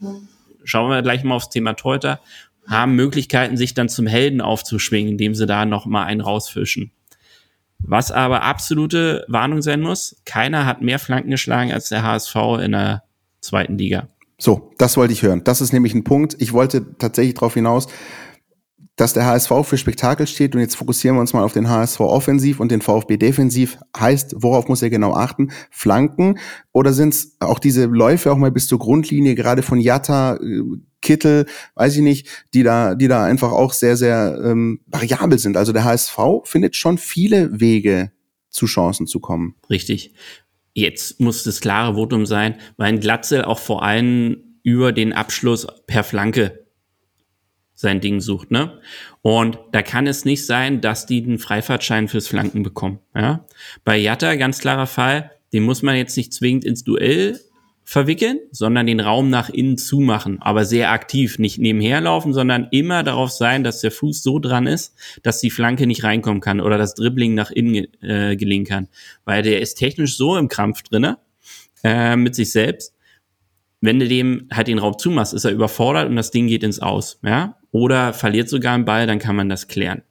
schauen wir gleich mal aufs Thema Teuter, haben Möglichkeiten, sich dann zum Helden aufzuschwingen, indem sie da noch mal einen rausfischen. Was aber absolute Warnung sein muss, keiner hat mehr Flanken geschlagen als der HSV in der zweiten Liga. So, das wollte ich hören. Das ist nämlich ein Punkt. Ich wollte tatsächlich darauf hinaus, dass der HSV für Spektakel steht und jetzt fokussieren wir uns mal auf den HSV offensiv und den VfB defensiv. Heißt, worauf muss er genau achten? Flanken oder sind es auch diese Läufe auch mal bis zur Grundlinie, gerade von Jatta, äh, Kittel, weiß ich nicht, die da, die da einfach auch sehr, sehr ähm, variabel sind. Also der HSV findet schon viele Wege, zu Chancen zu kommen. Richtig. Jetzt muss das klare Votum sein, weil Glatzel auch vor allem über den Abschluss per Flanke sein Ding sucht, ne? Und da kann es nicht sein, dass die einen Freifahrtschein fürs Flanken bekommen, ja? Bei Jatta, ganz klarer Fall, den muss man jetzt nicht zwingend ins Duell verwickeln, sondern den Raum nach innen zumachen, aber sehr aktiv, nicht nebenher laufen, sondern immer darauf sein, dass der Fuß so dran ist, dass die Flanke nicht reinkommen kann oder das Dribbling nach innen äh, gelingen kann, weil der ist technisch so im Krampf drinne äh, mit sich selbst, wenn du dem halt den Raum zumachst, ist er überfordert und das Ding geht ins Aus, ja? Oder verliert sogar einen Ball, dann kann man das klären.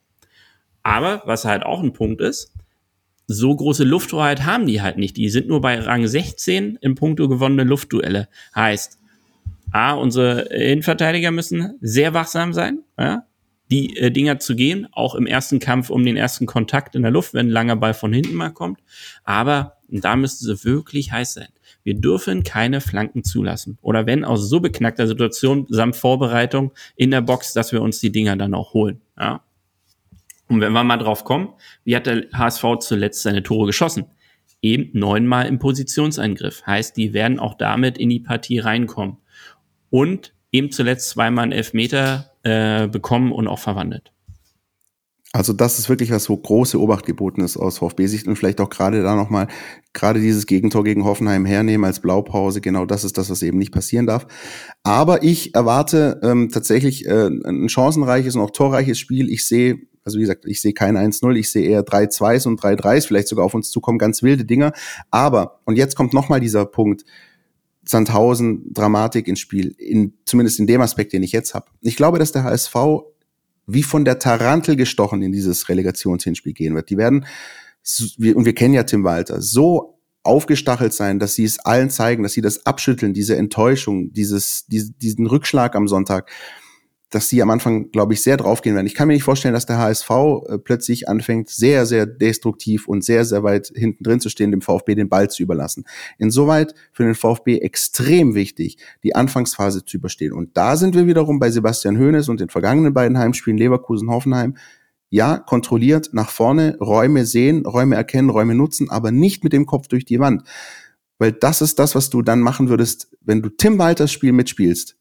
Aber was halt auch ein Punkt ist, so große Lufthoheit haben die halt nicht. Die sind nur bei Rang 16 im Punkto gewonnene Luftduelle. Heißt, A, unsere Innenverteidiger müssen sehr wachsam sein, ja? die äh, Dinger zu gehen, auch im ersten Kampf um den ersten Kontakt in der Luft, wenn ein langer Ball von hinten mal kommt. Aber da müsste sie wirklich heiß sein. Wir dürfen keine Flanken zulassen. Oder wenn aus so beknackter Situation samt Vorbereitung in der Box, dass wir uns die Dinger dann auch holen. Ja? Und wenn wir mal drauf kommen, wie hat der HSV zuletzt seine Tore geschossen? Eben neunmal im Positionsangriff. Heißt, die werden auch damit in die Partie reinkommen. Und eben zuletzt zweimal einen Elfmeter äh, bekommen und auch verwandelt. Also das ist wirklich was, wo große Obacht geboten ist aus VfB-Sicht und vielleicht auch gerade da nochmal, gerade dieses Gegentor gegen Hoffenheim hernehmen als Blaupause, genau das ist das, was eben nicht passieren darf. Aber ich erwarte ähm, tatsächlich äh, ein chancenreiches und auch torreiches Spiel. Ich sehe, also wie gesagt, ich sehe kein 1-0, ich sehe eher 3-2s und 3-3s, vielleicht sogar auf uns zukommen, ganz wilde Dinger. Aber, und jetzt kommt nochmal dieser Punkt, Sandhausen Dramatik ins Spiel, in, zumindest in dem Aspekt, den ich jetzt habe. Ich glaube, dass der HSV wie von der Tarantel gestochen in dieses Relegationshinspiel gehen wird. Die werden, und wir kennen ja Tim Walter, so aufgestachelt sein, dass sie es allen zeigen, dass sie das abschütteln, diese Enttäuschung, dieses, diesen Rückschlag am Sonntag, dass sie am Anfang, glaube ich, sehr draufgehen werden. Ich kann mir nicht vorstellen, dass der HSV äh, plötzlich anfängt, sehr, sehr destruktiv und sehr, sehr weit hinten drin zu stehen, dem VfB den Ball zu überlassen. Insoweit für den VfB extrem wichtig, die Anfangsphase zu überstehen. Und da sind wir wiederum bei Sebastian Hoeneß und den vergangenen beiden Heimspielen Leverkusen-Hoffenheim. Ja, kontrolliert nach vorne, Räume sehen, Räume erkennen, Räume nutzen, aber nicht mit dem Kopf durch die Wand. Weil das ist das, was du dann machen würdest, wenn du Tim Walters Spiel mitspielst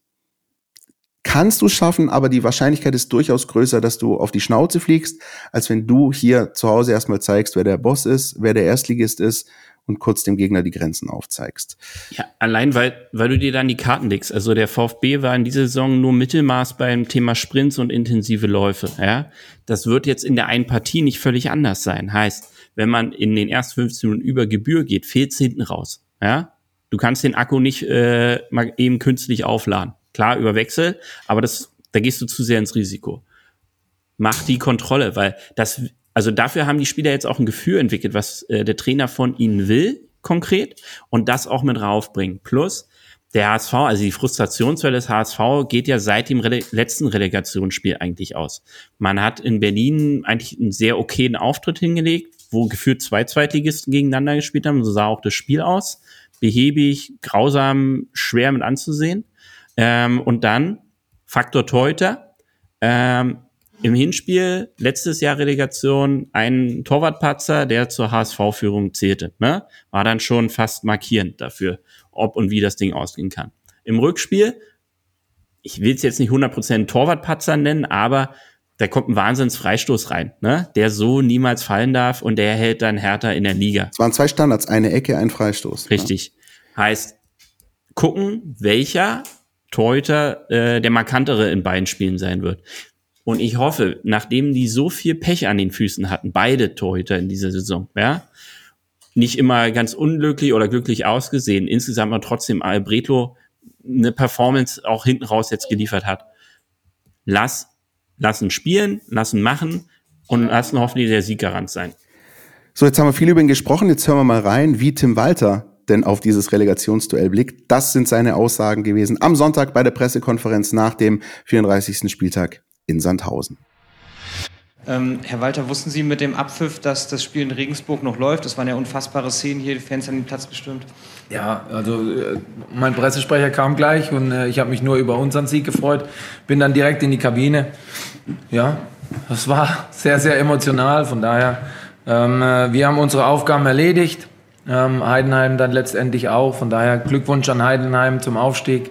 kannst du schaffen, aber die Wahrscheinlichkeit ist durchaus größer, dass du auf die Schnauze fliegst, als wenn du hier zu Hause erstmal zeigst, wer der Boss ist, wer der Erstligist ist und kurz dem Gegner die Grenzen aufzeigst. Ja, allein weil, weil du dir dann die Karten legst. Also der VfB war in dieser Saison nur Mittelmaß beim Thema Sprints und intensive Läufe. Ja, das wird jetzt in der einen Partie nicht völlig anders sein. Heißt, wenn man in den ersten 15 Minuten über Gebühr geht, fehlt hinten raus. Ja, du kannst den Akku nicht äh, mal eben künstlich aufladen. Klar, über Wechsel, aber das, da gehst du zu sehr ins Risiko. Mach die Kontrolle, weil das, also dafür haben die Spieler jetzt auch ein Gefühl entwickelt, was äh, der Trainer von ihnen will, konkret, und das auch mit raufbringen. Plus, der HSV, also die Frustrationswelle des HSV geht ja seit dem Rele letzten Relegationsspiel eigentlich aus. Man hat in Berlin eigentlich einen sehr okayen Auftritt hingelegt, wo gefühlt zwei Zweitligisten gegeneinander gespielt haben. So sah auch das Spiel aus. Behäbig, grausam, schwer mit anzusehen. Ähm, und dann Faktor Teuter. Ähm, Im Hinspiel, letztes Jahr Relegation, ein Torwartpatzer, der zur HSV-Führung zählte. Ne? War dann schon fast markierend dafür, ob und wie das Ding ausgehen kann. Im Rückspiel, ich will es jetzt nicht 100% Torwartpatzer nennen, aber da kommt ein Wahnsinns-Freistoß rein, ne? der so niemals fallen darf und der hält dann härter in der Liga. Es waren zwei Standards, eine Ecke, ein Freistoß. Richtig. Ja. Heißt, gucken, welcher Torhüter äh, der markantere in beiden Spielen sein wird. Und ich hoffe, nachdem die so viel Pech an den Füßen hatten, beide Torhüter in dieser Saison, ja, nicht immer ganz unglücklich oder glücklich ausgesehen, insgesamt aber trotzdem Albretlo eine Performance auch hinten raus jetzt geliefert hat. Lass, lassen spielen, lassen machen und lassen hoffentlich der Sieggarant sein. So, jetzt haben wir viel über ihn gesprochen. Jetzt hören wir mal rein, wie Tim Walter denn auf dieses Relegationsduell blickt. Das sind seine Aussagen gewesen am Sonntag bei der Pressekonferenz nach dem 34. Spieltag in Sandhausen. Ähm, Herr Walter, wussten Sie mit dem Abpfiff, dass das Spiel in Regensburg noch läuft? Das waren ja unfassbare Szenen hier, die Fans haben den Platz gestürmt. Ja, also äh, mein Pressesprecher kam gleich und äh, ich habe mich nur über unseren Sieg gefreut. Bin dann direkt in die Kabine. Ja, das war sehr, sehr emotional. Von daher, ähm, äh, wir haben unsere Aufgaben erledigt. Ähm, Heidenheim dann letztendlich auch. Von daher Glückwunsch an Heidenheim zum Aufstieg.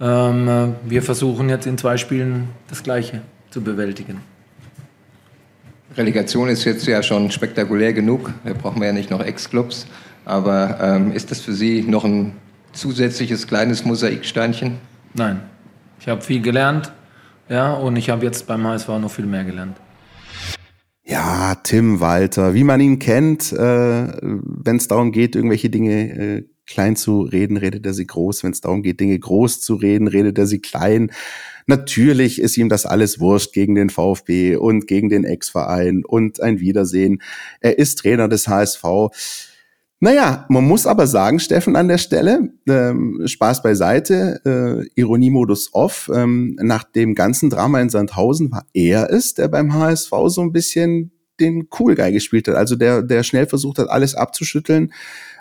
Ähm, äh, wir versuchen jetzt in zwei Spielen das Gleiche zu bewältigen. Relegation ist jetzt ja schon spektakulär genug. Da brauchen wir ja nicht noch Ex-Clubs. Aber ähm, ist das für Sie noch ein zusätzliches kleines Mosaiksteinchen? Nein. Ich habe viel gelernt. Ja, und ich habe jetzt beim HSV noch viel mehr gelernt. Ja, Tim Walter, wie man ihn kennt, äh, wenn es darum geht, irgendwelche Dinge äh, klein zu reden, redet er sie groß. Wenn es darum geht, Dinge groß zu reden, redet er sie klein. Natürlich ist ihm das alles wurscht gegen den VfB und gegen den Ex-Verein und ein Wiedersehen. Er ist Trainer des HSV. Naja, man muss aber sagen, Steffen, an der Stelle, ähm, Spaß beiseite, äh, Ironiemodus off, ähm, nach dem ganzen Drama in Sandhausen war er es, der beim HSV so ein bisschen den Cool Guy gespielt hat. Also der, der schnell versucht hat, alles abzuschütteln,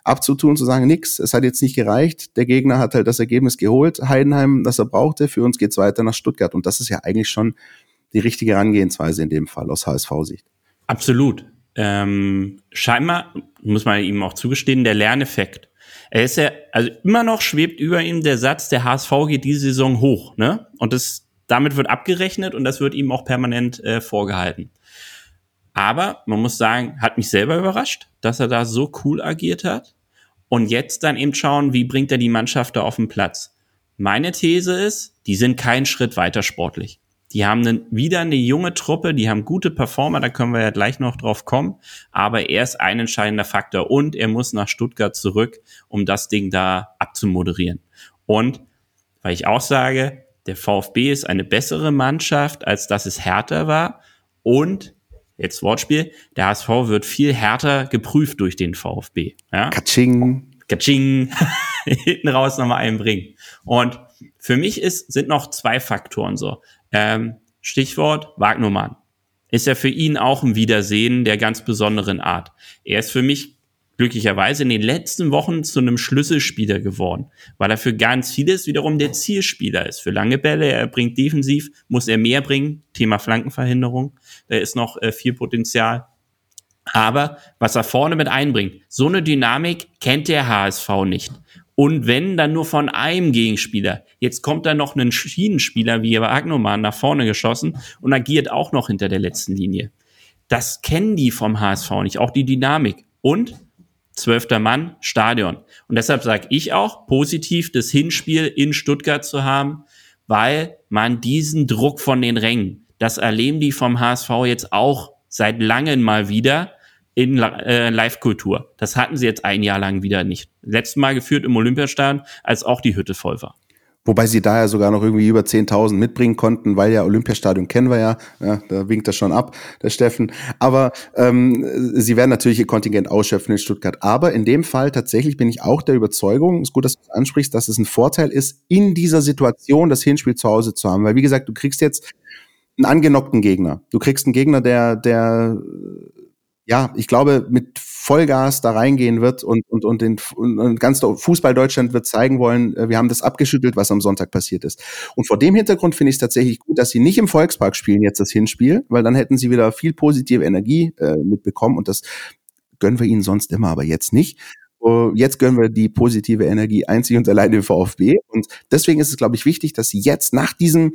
abzutun, zu sagen, nix, es hat jetzt nicht gereicht. Der Gegner hat halt das Ergebnis geholt, Heidenheim, das er brauchte. Für uns geht's weiter nach Stuttgart. Und das ist ja eigentlich schon die richtige Herangehensweise in dem Fall aus HSV-Sicht. Absolut ähm, scheinbar, muss man ihm auch zugestehen, der Lerneffekt. Er ist ja, also immer noch schwebt über ihm der Satz, der HSV geht diese Saison hoch, ne? Und das, damit wird abgerechnet und das wird ihm auch permanent äh, vorgehalten. Aber man muss sagen, hat mich selber überrascht, dass er da so cool agiert hat. Und jetzt dann eben schauen, wie bringt er die Mannschaft da auf den Platz. Meine These ist, die sind keinen Schritt weiter sportlich. Die haben einen, wieder eine junge Truppe, die haben gute Performer, da können wir ja gleich noch drauf kommen. Aber er ist ein entscheidender Faktor und er muss nach Stuttgart zurück, um das Ding da abzumoderieren. Und weil ich auch sage, der VfB ist eine bessere Mannschaft, als dass es härter war. Und jetzt Wortspiel, der HSV wird viel härter geprüft durch den VfB. Ja? Katsching. Katsching. [laughs] Hinten raus nochmal einbringen. Und für mich ist, sind noch zwei Faktoren so. Ähm, Stichwort Wagnermann. Ist ja für ihn auch ein Wiedersehen der ganz besonderen Art. Er ist für mich glücklicherweise in den letzten Wochen zu einem Schlüsselspieler geworden, weil er für ganz vieles wiederum der Zielspieler ist. Für lange Bälle, er bringt defensiv, muss er mehr bringen. Thema Flankenverhinderung, da ist noch äh, viel Potenzial. Aber was er vorne mit einbringt, so eine Dynamik kennt der HSV nicht. Und wenn, dann nur von einem Gegenspieler. Jetzt kommt da noch ein Schienenspieler wie Agnoman nach vorne geschossen und agiert auch noch hinter der letzten Linie. Das kennen die vom HSV nicht, auch die Dynamik. Und zwölfter Mann, Stadion. Und deshalb sage ich auch, positiv das Hinspiel in Stuttgart zu haben, weil man diesen Druck von den Rängen, das erleben die vom HSV jetzt auch seit langem mal wieder in äh, Live-Kultur. Das hatten sie jetzt ein Jahr lang wieder nicht. Letztes Mal geführt im Olympiastadion, als auch die Hütte voll war. Wobei sie da ja sogar noch irgendwie über 10.000 mitbringen konnten, weil ja Olympiastadion kennen wir ja, ja da winkt er schon ab, der Steffen. Aber ähm, sie werden natürlich ihr Kontingent ausschöpfen in Stuttgart. Aber in dem Fall tatsächlich bin ich auch der Überzeugung, ist gut, dass du es ansprichst, dass es ein Vorteil ist, in dieser Situation das Hinspiel zu Hause zu haben. Weil wie gesagt, du kriegst jetzt einen angenockten Gegner. Du kriegst einen Gegner, der, der ja, ich glaube, mit Vollgas da reingehen wird und, und, und, den, und ganz Fußball Deutschland wird zeigen wollen, äh, wir haben das abgeschüttelt, was am Sonntag passiert ist. Und vor dem Hintergrund finde ich es tatsächlich gut, dass sie nicht im Volkspark spielen jetzt das Hinspiel, weil dann hätten sie wieder viel positive Energie äh, mitbekommen und das gönnen wir ihnen sonst immer, aber jetzt nicht. Uh, jetzt gönnen wir die positive Energie einzig und allein dem VfB. Und deswegen ist es, glaube ich, wichtig, dass sie jetzt nach diesem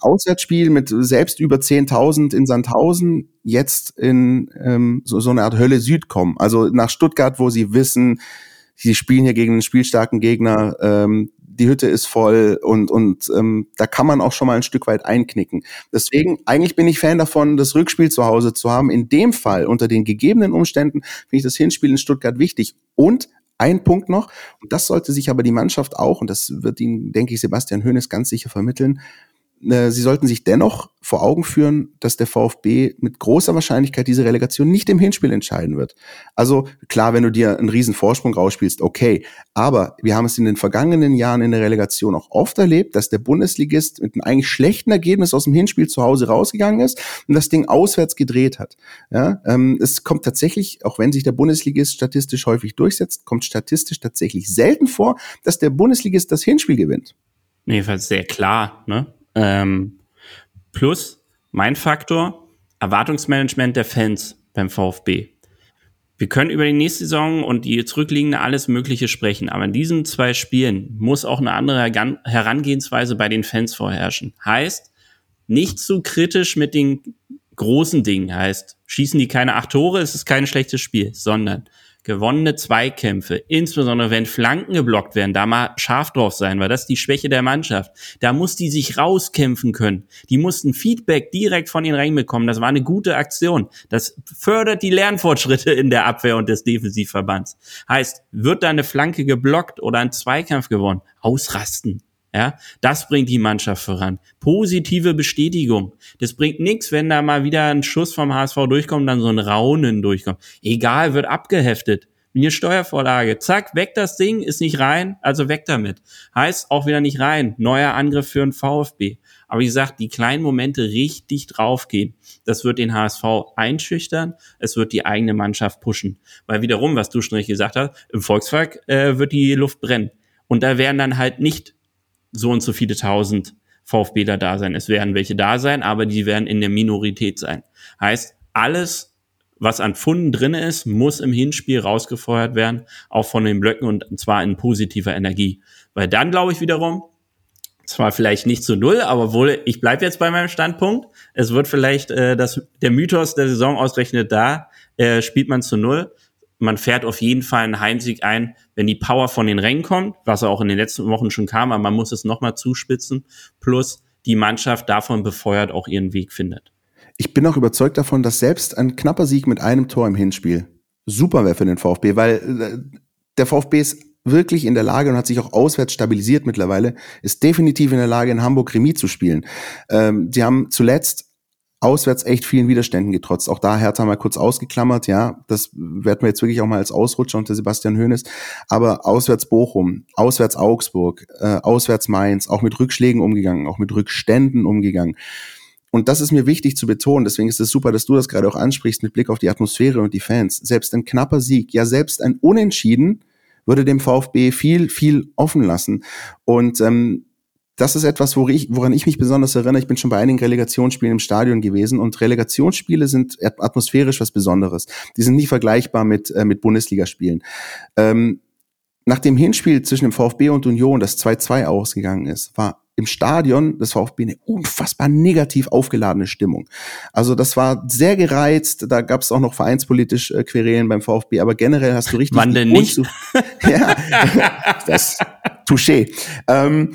Auswärtsspiel mit selbst über 10.000 in Sandhausen jetzt in ähm, so, so eine Art Hölle Süd kommen. Also nach Stuttgart, wo sie wissen, sie spielen hier gegen einen spielstarken Gegner, ähm, die Hütte ist voll und, und ähm, da kann man auch schon mal ein Stück weit einknicken. Deswegen, eigentlich bin ich Fan davon, das Rückspiel zu Hause zu haben. In dem Fall, unter den gegebenen Umständen, finde ich das Hinspiel in Stuttgart wichtig. Und ein Punkt noch, und das sollte sich aber die Mannschaft auch, und das wird Ihnen, denke ich, Sebastian Hoeneß ganz sicher vermitteln, sie sollten sich dennoch vor Augen führen, dass der VfB mit großer Wahrscheinlichkeit diese Relegation nicht im Hinspiel entscheiden wird. Also klar, wenn du dir einen riesen Vorsprung rausspielst, okay. Aber wir haben es in den vergangenen Jahren in der Relegation auch oft erlebt, dass der Bundesligist mit einem eigentlich schlechten Ergebnis aus dem Hinspiel zu Hause rausgegangen ist und das Ding auswärts gedreht hat. Ja, ähm, es kommt tatsächlich, auch wenn sich der Bundesligist statistisch häufig durchsetzt, kommt statistisch tatsächlich selten vor, dass der Bundesligist das Hinspiel gewinnt. Weil sehr klar, ne? Ähm, plus mein Faktor, Erwartungsmanagement der Fans beim VfB. Wir können über die nächste Saison und die zurückliegende alles Mögliche sprechen, aber in diesen zwei Spielen muss auch eine andere Herangehensweise bei den Fans vorherrschen. Heißt, nicht zu kritisch mit den großen Dingen. Heißt, schießen die keine acht Tore, ist es kein schlechtes Spiel, sondern gewonnene Zweikämpfe, insbesondere wenn Flanken geblockt werden, da mal scharf drauf sein, weil das ist die Schwäche der Mannschaft. Da muss die sich rauskämpfen können. Die mussten Feedback direkt von ihnen reinbekommen. Das war eine gute Aktion. Das fördert die Lernfortschritte in der Abwehr und des Defensivverbands. Heißt, wird da eine Flanke geblockt oder ein Zweikampf gewonnen? Ausrasten. Ja, das bringt die Mannschaft voran. Positive Bestätigung. Das bringt nichts, wenn da mal wieder ein Schuss vom HSV durchkommt, dann so ein Raunen durchkommt. Egal, wird abgeheftet. Eine Steuervorlage. Zack, weg das Ding, ist nicht rein, also weg damit. Heißt auch wieder nicht rein. Neuer Angriff für den VfB. Aber wie gesagt, die kleinen Momente richtig draufgehen. Das wird den HSV einschüchtern. Es wird die eigene Mannschaft pushen. Weil wiederum, was du schon richtig gesagt hast, im Volkswagen äh, wird die Luft brennen. Und da werden dann halt nicht so und so viele tausend VfBler da sein. Es werden welche da sein, aber die werden in der Minorität sein. Heißt, alles, was an Pfunden drin ist, muss im Hinspiel rausgefeuert werden, auch von den Blöcken und zwar in positiver Energie. Weil dann glaube ich wiederum, zwar vielleicht nicht zu null, aber wohl, ich bleibe jetzt bei meinem Standpunkt. Es wird vielleicht äh, das, der Mythos der Saison ausrechnet da, äh, spielt man zu null. Man fährt auf jeden Fall einen Heimsieg ein, wenn die Power von den Rängen kommt, was auch in den letzten Wochen schon kam, aber man muss es nochmal zuspitzen. Plus die Mannschaft davon befeuert auch ihren Weg findet. Ich bin auch überzeugt davon, dass selbst ein knapper Sieg mit einem Tor im Hinspiel super wäre für den VfB, weil äh, der VfB ist wirklich in der Lage und hat sich auch auswärts stabilisiert mittlerweile, ist definitiv in der Lage, in Hamburg Remis zu spielen. Ähm, die haben zuletzt auswärts echt vielen Widerständen getrotzt. Auch da Hertha mal kurz ausgeklammert, ja, das werden wir jetzt wirklich auch mal als Ausrutscher unter Sebastian Hoeneß. Aber auswärts Bochum, auswärts Augsburg, äh, auswärts Mainz, auch mit Rückschlägen umgegangen, auch mit Rückständen umgegangen. Und das ist mir wichtig zu betonen. Deswegen ist es super, dass du das gerade auch ansprichst mit Blick auf die Atmosphäre und die Fans. Selbst ein knapper Sieg, ja selbst ein Unentschieden würde dem VfB viel, viel offen lassen. Und ähm, das ist etwas, woran ich, woran ich mich besonders erinnere. Ich bin schon bei einigen Relegationsspielen im Stadion gewesen und Relegationsspiele sind atmosphärisch was Besonderes. Die sind nicht vergleichbar mit, äh, mit Bundesligaspielen. Ähm, nach dem Hinspiel zwischen dem VfB und Union, das 2-2 ausgegangen ist, war im Stadion des VfB eine unfassbar negativ aufgeladene Stimmung. Also das war sehr gereizt, da gab es auch noch vereinspolitisch äh, Querelen beim VfB, aber generell hast du richtig... Wann denn nicht? [laughs] ja, [laughs] das Touché. Ähm,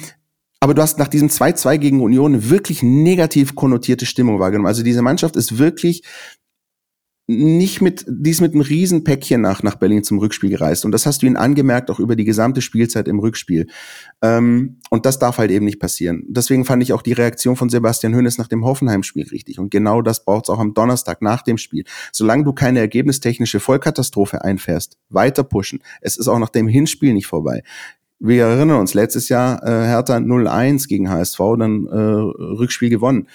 aber du hast nach diesem 2-2 gegen Union wirklich negativ konnotierte Stimmung wahrgenommen. Also diese Mannschaft ist wirklich nicht mit, die ist mit einem Riesenpäckchen nach, nach Berlin zum Rückspiel gereist. Und das hast du ihnen angemerkt, auch über die gesamte Spielzeit im Rückspiel. Ähm, und das darf halt eben nicht passieren. Deswegen fand ich auch die Reaktion von Sebastian Hönes nach dem Hoffenheim-Spiel richtig. Und genau das braucht es auch am Donnerstag nach dem Spiel. Solange du keine ergebnistechnische Vollkatastrophe einfährst, weiter pushen. Es ist auch nach dem Hinspiel nicht vorbei. Wir erinnern uns, letztes Jahr äh, Hertha 0-1 gegen HSV, dann äh, Rückspiel gewonnen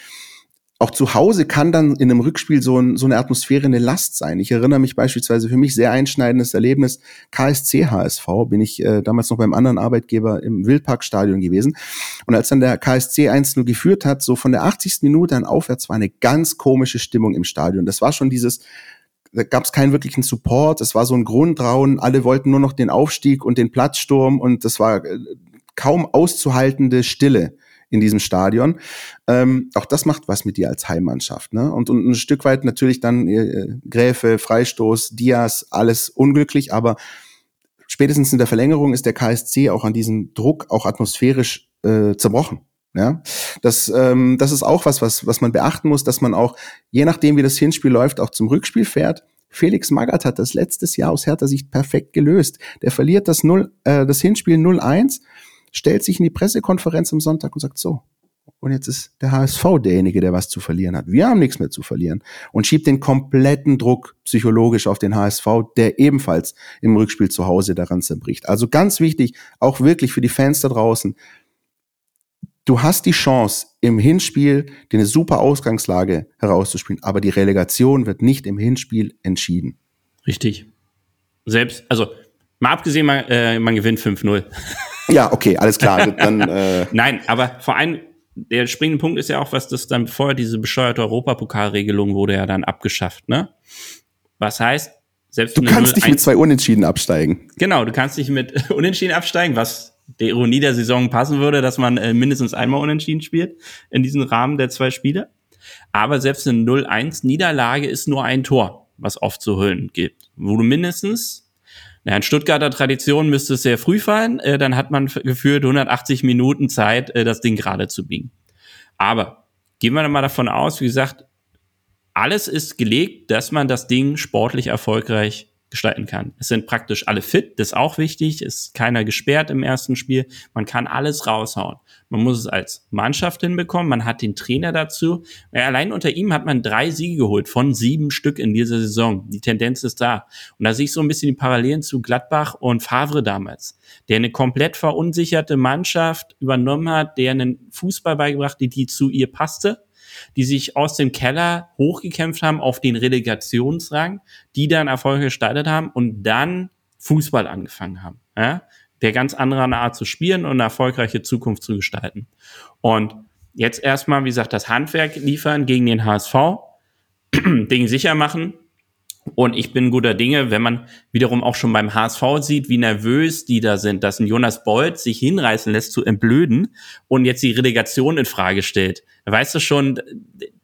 auch zu Hause kann dann in einem Rückspiel so, ein, so eine Atmosphäre eine Last sein. Ich erinnere mich beispielsweise für mich sehr einschneidendes Erlebnis KSC HSV, bin ich äh, damals noch beim anderen Arbeitgeber im Wildparkstadion gewesen. Und als dann der KSC 1-0 geführt hat, so von der 80. Minute an aufwärts war eine ganz komische Stimmung im Stadion. Das war schon dieses, da gab es keinen wirklichen Support, es war so ein Grundrauen, alle wollten nur noch den Aufstieg und den Platzsturm und das war äh, kaum auszuhaltende Stille in diesem Stadion. Ähm, auch das macht was mit dir als Heimmannschaft. Ne? Und, und ein Stück weit natürlich dann äh, Gräfe, Freistoß, Diaz, alles unglücklich, aber spätestens in der Verlängerung ist der KSC auch an diesem Druck auch atmosphärisch äh, zerbrochen. Ja, das, ähm, das ist auch was, was, was man beachten muss, dass man auch, je nachdem, wie das Hinspiel läuft, auch zum Rückspiel fährt. Felix Magath hat das letztes Jahr aus härter Sicht perfekt gelöst. Der verliert das, 0, äh, das Hinspiel 0-1 stellt sich in die Pressekonferenz am Sonntag und sagt so, und jetzt ist der HSV derjenige, der was zu verlieren hat. Wir haben nichts mehr zu verlieren. Und schiebt den kompletten Druck psychologisch auf den HSV, der ebenfalls im Rückspiel zu Hause daran zerbricht. Also ganz wichtig, auch wirklich für die Fans da draußen. Du hast die Chance, im Hinspiel dir eine super Ausgangslage herauszuspielen, aber die Relegation wird nicht im Hinspiel entschieden. Richtig. Selbst, also mal abgesehen, man, äh, man gewinnt 5-0. Ja, okay, alles klar. Dann, [laughs] äh Nein, aber vor allem, der springende Punkt ist ja auch, was das dann vorher diese bescheuerte Europapokalregelung wurde ja dann abgeschafft, ne? Was heißt, selbst du kannst nicht mit zwei Unentschieden absteigen. Genau, du kannst nicht mit [laughs] Unentschieden absteigen, was der Ironie der Saison passen würde, dass man äh, mindestens einmal Unentschieden spielt in diesem Rahmen der zwei Spiele. Aber selbst eine 0-1 Niederlage ist nur ein Tor, was oft zu hüllen gibt, wo du mindestens ja, in Stuttgarter Tradition müsste es sehr früh fallen, äh, dann hat man gefühlt 180 Minuten Zeit, äh, das Ding gerade zu biegen. Aber gehen wir mal davon aus, wie gesagt, alles ist gelegt, dass man das Ding sportlich erfolgreich gestalten kann. Es sind praktisch alle fit, das ist auch wichtig, ist keiner gesperrt im ersten Spiel, man kann alles raushauen. Man muss es als Mannschaft hinbekommen, man hat den Trainer dazu. Allein unter ihm hat man drei Siege geholt von sieben Stück in dieser Saison. Die Tendenz ist da. Und da sehe ich so ein bisschen die Parallelen zu Gladbach und Favre damals, der eine komplett verunsicherte Mannschaft übernommen hat, der einen Fußball beigebracht, die, die zu ihr passte die sich aus dem Keller hochgekämpft haben auf den Relegationsrang, die dann Erfolge gestaltet haben und dann Fußball angefangen haben. Ja? Der ganz andere Art zu spielen und eine erfolgreiche Zukunft zu gestalten. Und jetzt erstmal, wie gesagt, das Handwerk liefern gegen den HSV, [clears throat] Ding sicher machen Und ich bin guter Dinge, wenn man wiederum auch schon beim HSV sieht, wie nervös die da sind, dass ein Jonas Bold sich hinreißen lässt zu entblöden und jetzt die Relegation in Frage stellt. Weißt du schon,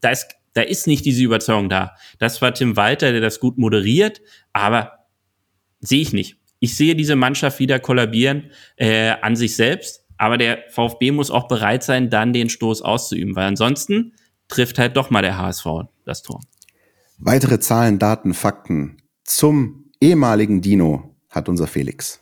da ist, da ist nicht diese Überzeugung da. Das war Tim Walter, der das gut moderiert, aber sehe ich nicht. Ich sehe diese Mannschaft wieder kollabieren äh, an sich selbst, aber der VfB muss auch bereit sein, dann den Stoß auszuüben, weil ansonsten trifft halt doch mal der HSV das Tor. Weitere Zahlen, Daten, Fakten zum ehemaligen Dino hat unser Felix.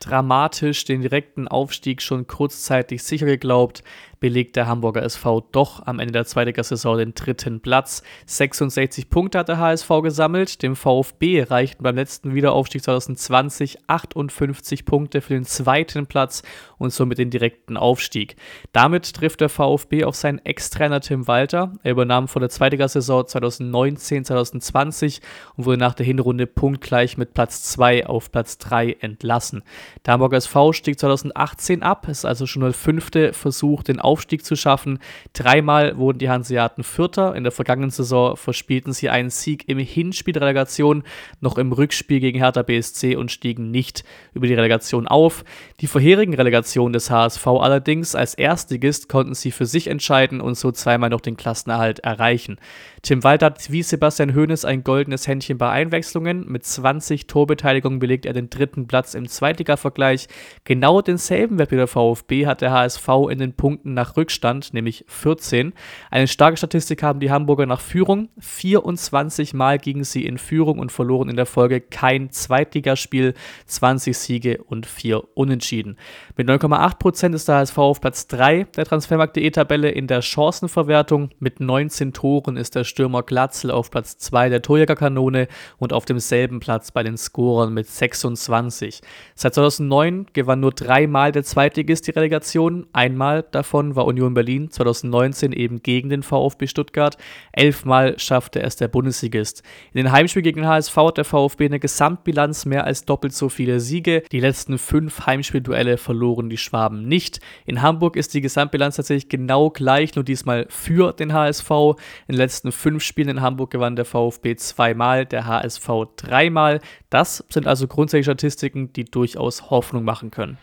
Dramatisch den direkten Aufstieg schon kurzzeitig sicher geglaubt, belegt der Hamburger SV doch am Ende der Zweitligasaison den dritten Platz. 66 Punkte hat der HSV gesammelt. Dem VfB reichten beim letzten Wiederaufstieg 2020 58 Punkte für den zweiten Platz und somit den direkten Aufstieg. Damit trifft der VfB auf seinen Ex-Trainer Tim Walter. Er übernahm vor der Zweitligasaison 2019-2020 und wurde nach der Hinrunde punktgleich mit Platz 2 auf Platz 3 entlassen. Der Hamburger SV stieg 2018 ab, ist also schon der fünfte Versuch, den Aufstieg zu schaffen. Dreimal wurden die Hanseaten Vierter. In der vergangenen Saison verspielten sie einen Sieg im Hinspiel der Relegation, noch im Rückspiel gegen Hertha BSC und stiegen nicht über die Relegation auf. Die vorherigen Relegationen des HSV allerdings als Erstligist konnten sie für sich entscheiden und so zweimal noch den Klassenerhalt erreichen. Tim Walter hat wie Sebastian Hoeneß ein goldenes Händchen bei Einwechslungen. Mit 20 Torbeteiligungen belegt er den dritten Platz im Zweitliga-Vergleich. Genau denselben Wert wie der VfB hat der HSV in den Punkten nach Rückstand, nämlich 14. Eine starke Statistik haben die Hamburger nach Führung. 24 Mal gingen sie in Führung und verloren in der Folge kein Zweitligaspiel. 20 Siege und 4 Unentschieden. Mit 9,8% ist der HSV auf Platz 3 der Transfermarkt.de-Tabelle in der Chancenverwertung. Mit 19 Toren ist der Stürmer Glatzel auf Platz 2 der Torjägerkanone und auf demselben Platz bei den Scorern mit 26. Seit 2009 gewann nur dreimal der Zweitligist die Relegation. Einmal davon war Union Berlin 2019 eben gegen den VfB Stuttgart. Elfmal schaffte es der Bundesligist. In den Heimspielen gegen den HSV hat der VfB eine Gesamtbilanz mehr als doppelt so viele Siege. Die letzten fünf Heimspielduelle verloren die Schwaben nicht. In Hamburg ist die Gesamtbilanz tatsächlich genau gleich, nur diesmal für den HSV. In den letzten fünf Spielen in Hamburg gewann der VfB zweimal, der HSV dreimal. Das sind also grundsätzliche Statistiken, die durchaus Hoffnung machen können.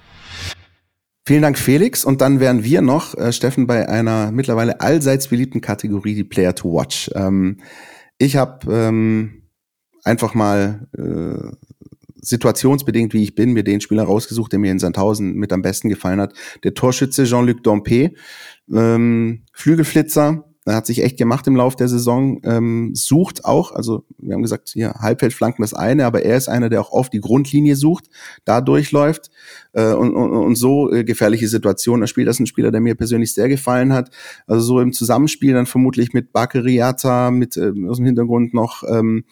Vielen Dank, Felix. Und dann wären wir noch, äh, Steffen, bei einer mittlerweile allseits beliebten Kategorie, die Player to Watch. Ähm, ich habe ähm, einfach mal äh, situationsbedingt, wie ich bin, mir den Spieler rausgesucht, der mir in Sandhausen mit am besten gefallen hat. Der Torschütze Jean-Luc Dompe, ähm, Flügelflitzer, er hat sich echt gemacht im Lauf der Saison, ähm, sucht auch, also wir haben gesagt, hier Halbfeldflanken das eine, aber er ist einer, der auch oft die Grundlinie sucht, da durchläuft äh, und, und, und so äh, gefährliche Situationen. Er spielt das ein Spieler, der mir persönlich sehr gefallen hat. Also so im Zusammenspiel dann vermutlich mit Bakeriata, mit äh, aus dem Hintergrund noch ähm,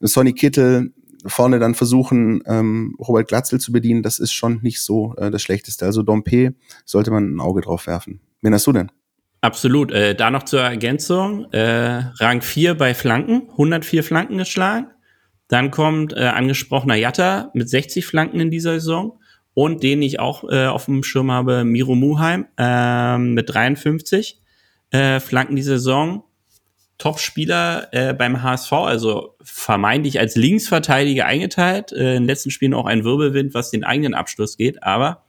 Sonny Kittel, vorne dann versuchen, ähm, Robert Glatzel zu bedienen, das ist schon nicht so äh, das Schlechteste. Also Dompe sollte man ein Auge drauf werfen. Wen hast du denn? Absolut. Äh, da noch zur Ergänzung. Äh, Rang 4 bei Flanken, 104 Flanken geschlagen. Dann kommt äh, angesprochener Jatta mit 60 Flanken in dieser Saison. Und den ich auch äh, auf dem Schirm habe, Miro Muheim äh, mit 53 äh, Flanken diese Saison. Top-Spieler äh, beim HSV, also vermeintlich als Linksverteidiger eingeteilt. Äh, in den letzten Spielen auch ein Wirbelwind, was den eigenen Abschluss geht. Aber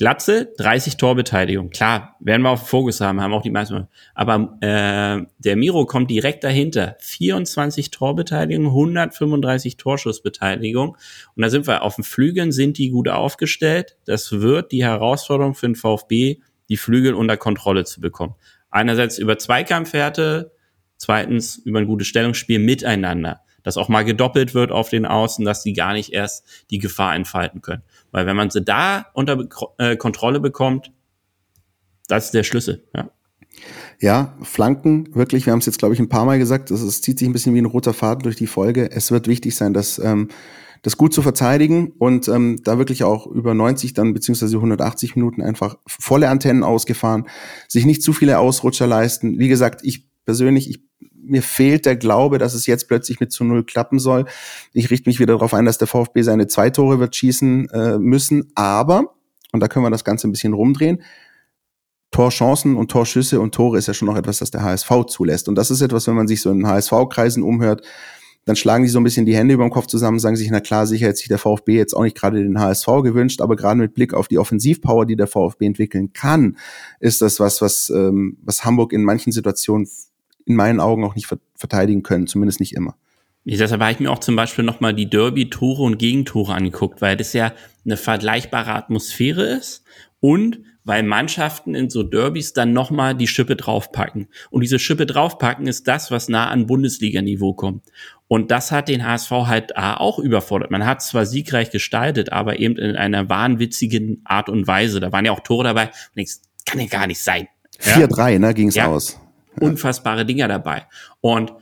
Glatze, 30 Torbeteiligung. Klar, werden wir auf Fokus haben, haben auch die meisten. Aber äh, der Miro kommt direkt dahinter. 24 Torbeteiligung, 135 Torschussbeteiligung. Und da sind wir auf den Flügeln, sind die gut aufgestellt. Das wird die Herausforderung für den VfB, die Flügel unter Kontrolle zu bekommen. Einerseits über Zweikampfwerte, zweitens über ein gutes Stellungsspiel miteinander. Dass auch mal gedoppelt wird auf den Außen, dass die gar nicht erst die Gefahr entfalten können. Weil wenn man sie da unter äh, Kontrolle bekommt, das ist der Schlüssel. Ja. Ja, Flanken, wirklich, wir haben es jetzt, glaube ich, ein paar Mal gesagt, es zieht sich ein bisschen wie ein roter Faden durch die Folge. Es wird wichtig sein, dass ähm, das gut zu verteidigen und ähm, da wirklich auch über 90 dann beziehungsweise 180 Minuten einfach volle Antennen ausgefahren, sich nicht zu viele Ausrutscher leisten. Wie gesagt, ich persönlich, ich mir fehlt der Glaube, dass es jetzt plötzlich mit zu null klappen soll. Ich richte mich wieder darauf ein, dass der VfB seine zwei Tore wird schießen äh, müssen. Aber, und da können wir das Ganze ein bisschen rumdrehen, Torchancen und Torschüsse und Tore ist ja schon noch etwas, das der HSV zulässt. Und das ist etwas, wenn man sich so in HSV-Kreisen umhört, dann schlagen die so ein bisschen die Hände über dem Kopf zusammen, sagen sich, na klar, sicher hätte sich der VfB jetzt auch nicht gerade den HSV gewünscht, aber gerade mit Blick auf die Offensivpower, die der VfB entwickeln kann, ist das was, was, ähm, was Hamburg in manchen Situationen in meinen Augen auch nicht verteidigen können, zumindest nicht immer. Deshalb habe ich mir auch zum Beispiel nochmal die Derby-Tore und Gegentore angeguckt, weil das ja eine vergleichbare Atmosphäre ist und weil Mannschaften in so Derbys dann nochmal die Schippe draufpacken. Und diese Schippe draufpacken ist das, was nah an Bundesliga-Niveau kommt. Und das hat den HSV halt auch überfordert. Man hat zwar siegreich gestaltet, aber eben in einer wahnwitzigen Art und Weise. Da waren ja auch Tore dabei. Und denkst, kann ja gar nicht sein. 4-3, ne, ging's ja, aus. Unfassbare Dinger dabei. Und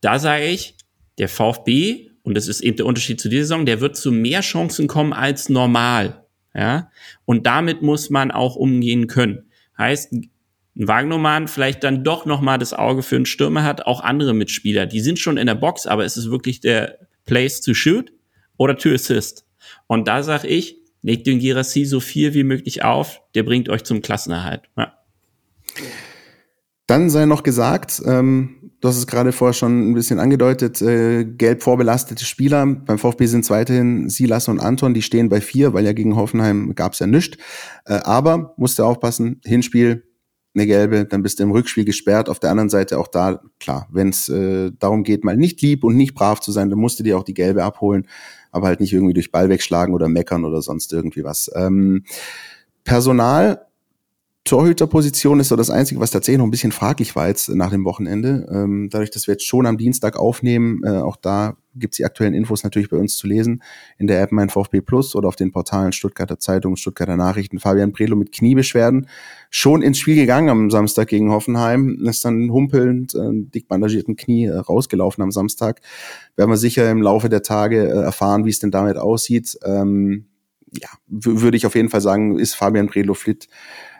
da sage ich, der VfB, und das ist eben der Unterschied zu dieser Saison, der wird zu mehr Chancen kommen als normal. Ja, und damit muss man auch umgehen können. Heißt, ein Wagnermann vielleicht dann doch nochmal das Auge für einen Stürmer hat, auch andere Mitspieler. Die sind schon in der Box, aber es ist wirklich der Place to shoot oder to assist. Und da sage ich, legt den Girassi so viel wie möglich auf, der bringt euch zum Klassenerhalt. Ja. Dann sei noch gesagt, ähm, du hast es gerade vorher schon ein bisschen angedeutet, äh, gelb vorbelastete Spieler. Beim VfB sind es weiterhin Silas und Anton, die stehen bei vier, weil ja gegen Hoffenheim gab es ja nichts. Äh, aber musst du aufpassen, Hinspiel, eine gelbe, dann bist du im Rückspiel gesperrt. Auf der anderen Seite auch da, klar, wenn es äh, darum geht, mal nicht lieb und nicht brav zu sein, dann musst du dir auch die gelbe abholen, aber halt nicht irgendwie durch Ball wegschlagen oder meckern oder sonst irgendwie was. Ähm, Personal Torhüterposition ist so das Einzige, was tatsächlich noch ein bisschen fraglich war jetzt nach dem Wochenende. Ähm, dadurch, dass wir jetzt schon am Dienstag aufnehmen, äh, auch da gibt's die aktuellen Infos natürlich bei uns zu lesen in der App Mein VfB Plus oder auf den Portalen Stuttgarter Zeitung, Stuttgarter Nachrichten. Fabian Prelo mit Kniebeschwerden schon ins Spiel gegangen am Samstag gegen Hoffenheim, ist dann humpelnd, äh, dick bandagierten Knie äh, rausgelaufen am Samstag. Werden wir sicher im Laufe der Tage äh, erfahren, wie es denn damit aussieht. Ähm, ja, würde ich auf jeden Fall sagen, ist Fabian Prelo fit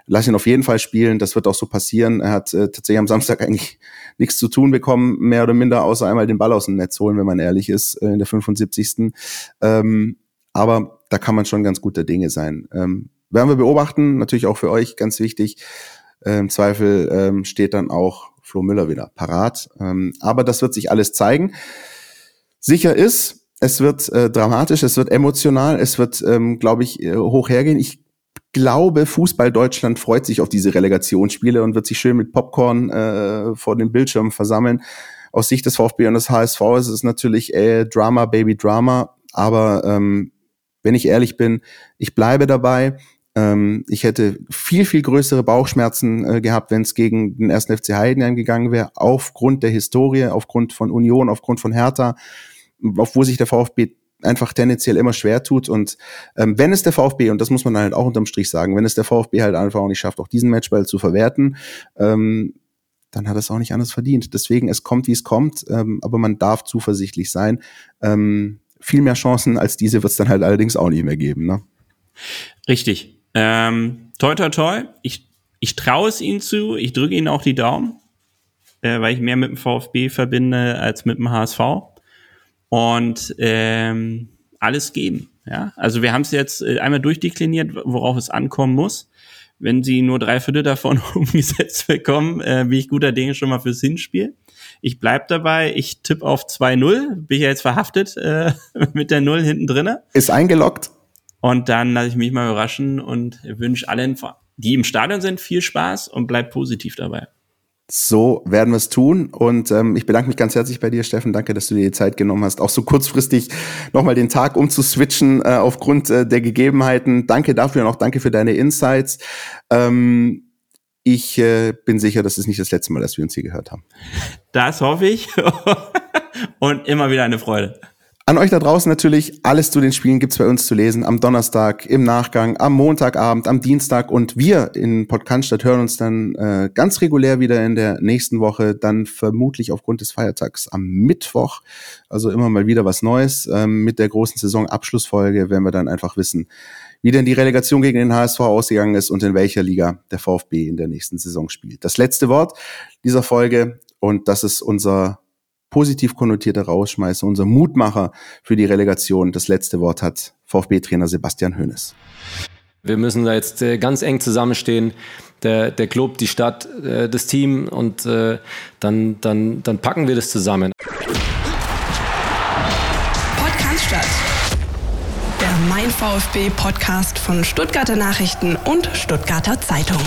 lass ihn auf jeden Fall spielen. Das wird auch so passieren. Er hat äh, tatsächlich am Samstag [laughs] eigentlich nichts zu tun bekommen, mehr oder minder, außer einmal den Ball aus dem Netz holen, wenn man ehrlich ist, äh, in der 75. Ähm, aber da kann man schon ganz guter Dinge sein. Ähm, werden wir beobachten, natürlich auch für euch ganz wichtig. Äh, Im Zweifel ähm, steht dann auch Flo Müller wieder parat. Ähm, aber das wird sich alles zeigen. Sicher ist, es wird äh, dramatisch, es wird emotional, es wird, ähm, glaube ich, äh, hoch hergehen. Ich glaube, Fußball Deutschland freut sich auf diese Relegationsspiele und wird sich schön mit Popcorn äh, vor den Bildschirmen versammeln. Aus Sicht des VfB und des HSV ist es natürlich äh, Drama, Baby Drama. Aber ähm, wenn ich ehrlich bin, ich bleibe dabei. Ähm, ich hätte viel, viel größere Bauchschmerzen äh, gehabt, wenn es gegen den ersten FC Heidenheim gegangen wäre, aufgrund der Historie, aufgrund von Union, aufgrund von Hertha, auf wo sich der VfB einfach tendenziell immer schwer tut. Und ähm, wenn es der VfB, und das muss man halt auch unterm Strich sagen, wenn es der VfB halt einfach auch nicht schafft, auch diesen Matchball zu verwerten, ähm, dann hat es auch nicht anders verdient. Deswegen, es kommt, wie es kommt, ähm, aber man darf zuversichtlich sein. Ähm, viel mehr Chancen als diese wird es dann halt allerdings auch nicht mehr geben. Ne? Richtig. Ähm, toi, toi, toi. Ich, ich traue es ihnen zu. Ich drücke ihnen auch die Daumen, äh, weil ich mehr mit dem VfB verbinde als mit dem HSV und ähm, alles geben. Ja, also wir haben es jetzt äh, einmal durchdekliniert, worauf es ankommen muss. Wenn sie nur drei Viertel davon [laughs] umgesetzt bekommen, äh, bin ich guter Dinge schon mal fürs Hinspiel. Ich bleib dabei, ich tippe auf 2-0, bin ja jetzt verhaftet äh, [laughs] mit der Null hinten drinne. Ist eingeloggt. Und dann lasse ich mich mal überraschen und wünsche allen, die im Stadion sind, viel Spaß und bleib positiv dabei. So werden wir es tun. Und ähm, ich bedanke mich ganz herzlich bei dir, Steffen. Danke, dass du dir die Zeit genommen hast, auch so kurzfristig nochmal den Tag umzuswitchen äh, aufgrund äh, der Gegebenheiten. Danke dafür und auch danke für deine Insights. Ähm, ich äh, bin sicher, das ist nicht das letzte Mal, dass wir uns hier gehört haben. Das hoffe ich. [laughs] und immer wieder eine Freude. An euch da draußen natürlich, alles zu den Spielen gibt's bei uns zu lesen. Am Donnerstag, im Nachgang, am Montagabend, am Dienstag und wir in Podcaststadt hören uns dann äh, ganz regulär wieder in der nächsten Woche, dann vermutlich aufgrund des Feiertags am Mittwoch. Also immer mal wieder was Neues. Ähm, mit der großen Saisonabschlussfolge werden wir dann einfach wissen, wie denn die Relegation gegen den HSV ausgegangen ist und in welcher Liga der VfB in der nächsten Saison spielt. Das letzte Wort dieser Folge und das ist unser positiv konnotierte Rausschmeißer, unser Mutmacher für die Relegation. Das letzte Wort hat VfB-Trainer Sebastian Hoeneß. Wir müssen da jetzt äh, ganz eng zusammenstehen. Der, der Club, die Stadt, äh, das Team und äh, dann, dann, dann packen wir das zusammen. Cannstatt. Der Mein VfB Podcast von Stuttgarter Nachrichten und Stuttgarter Zeitung.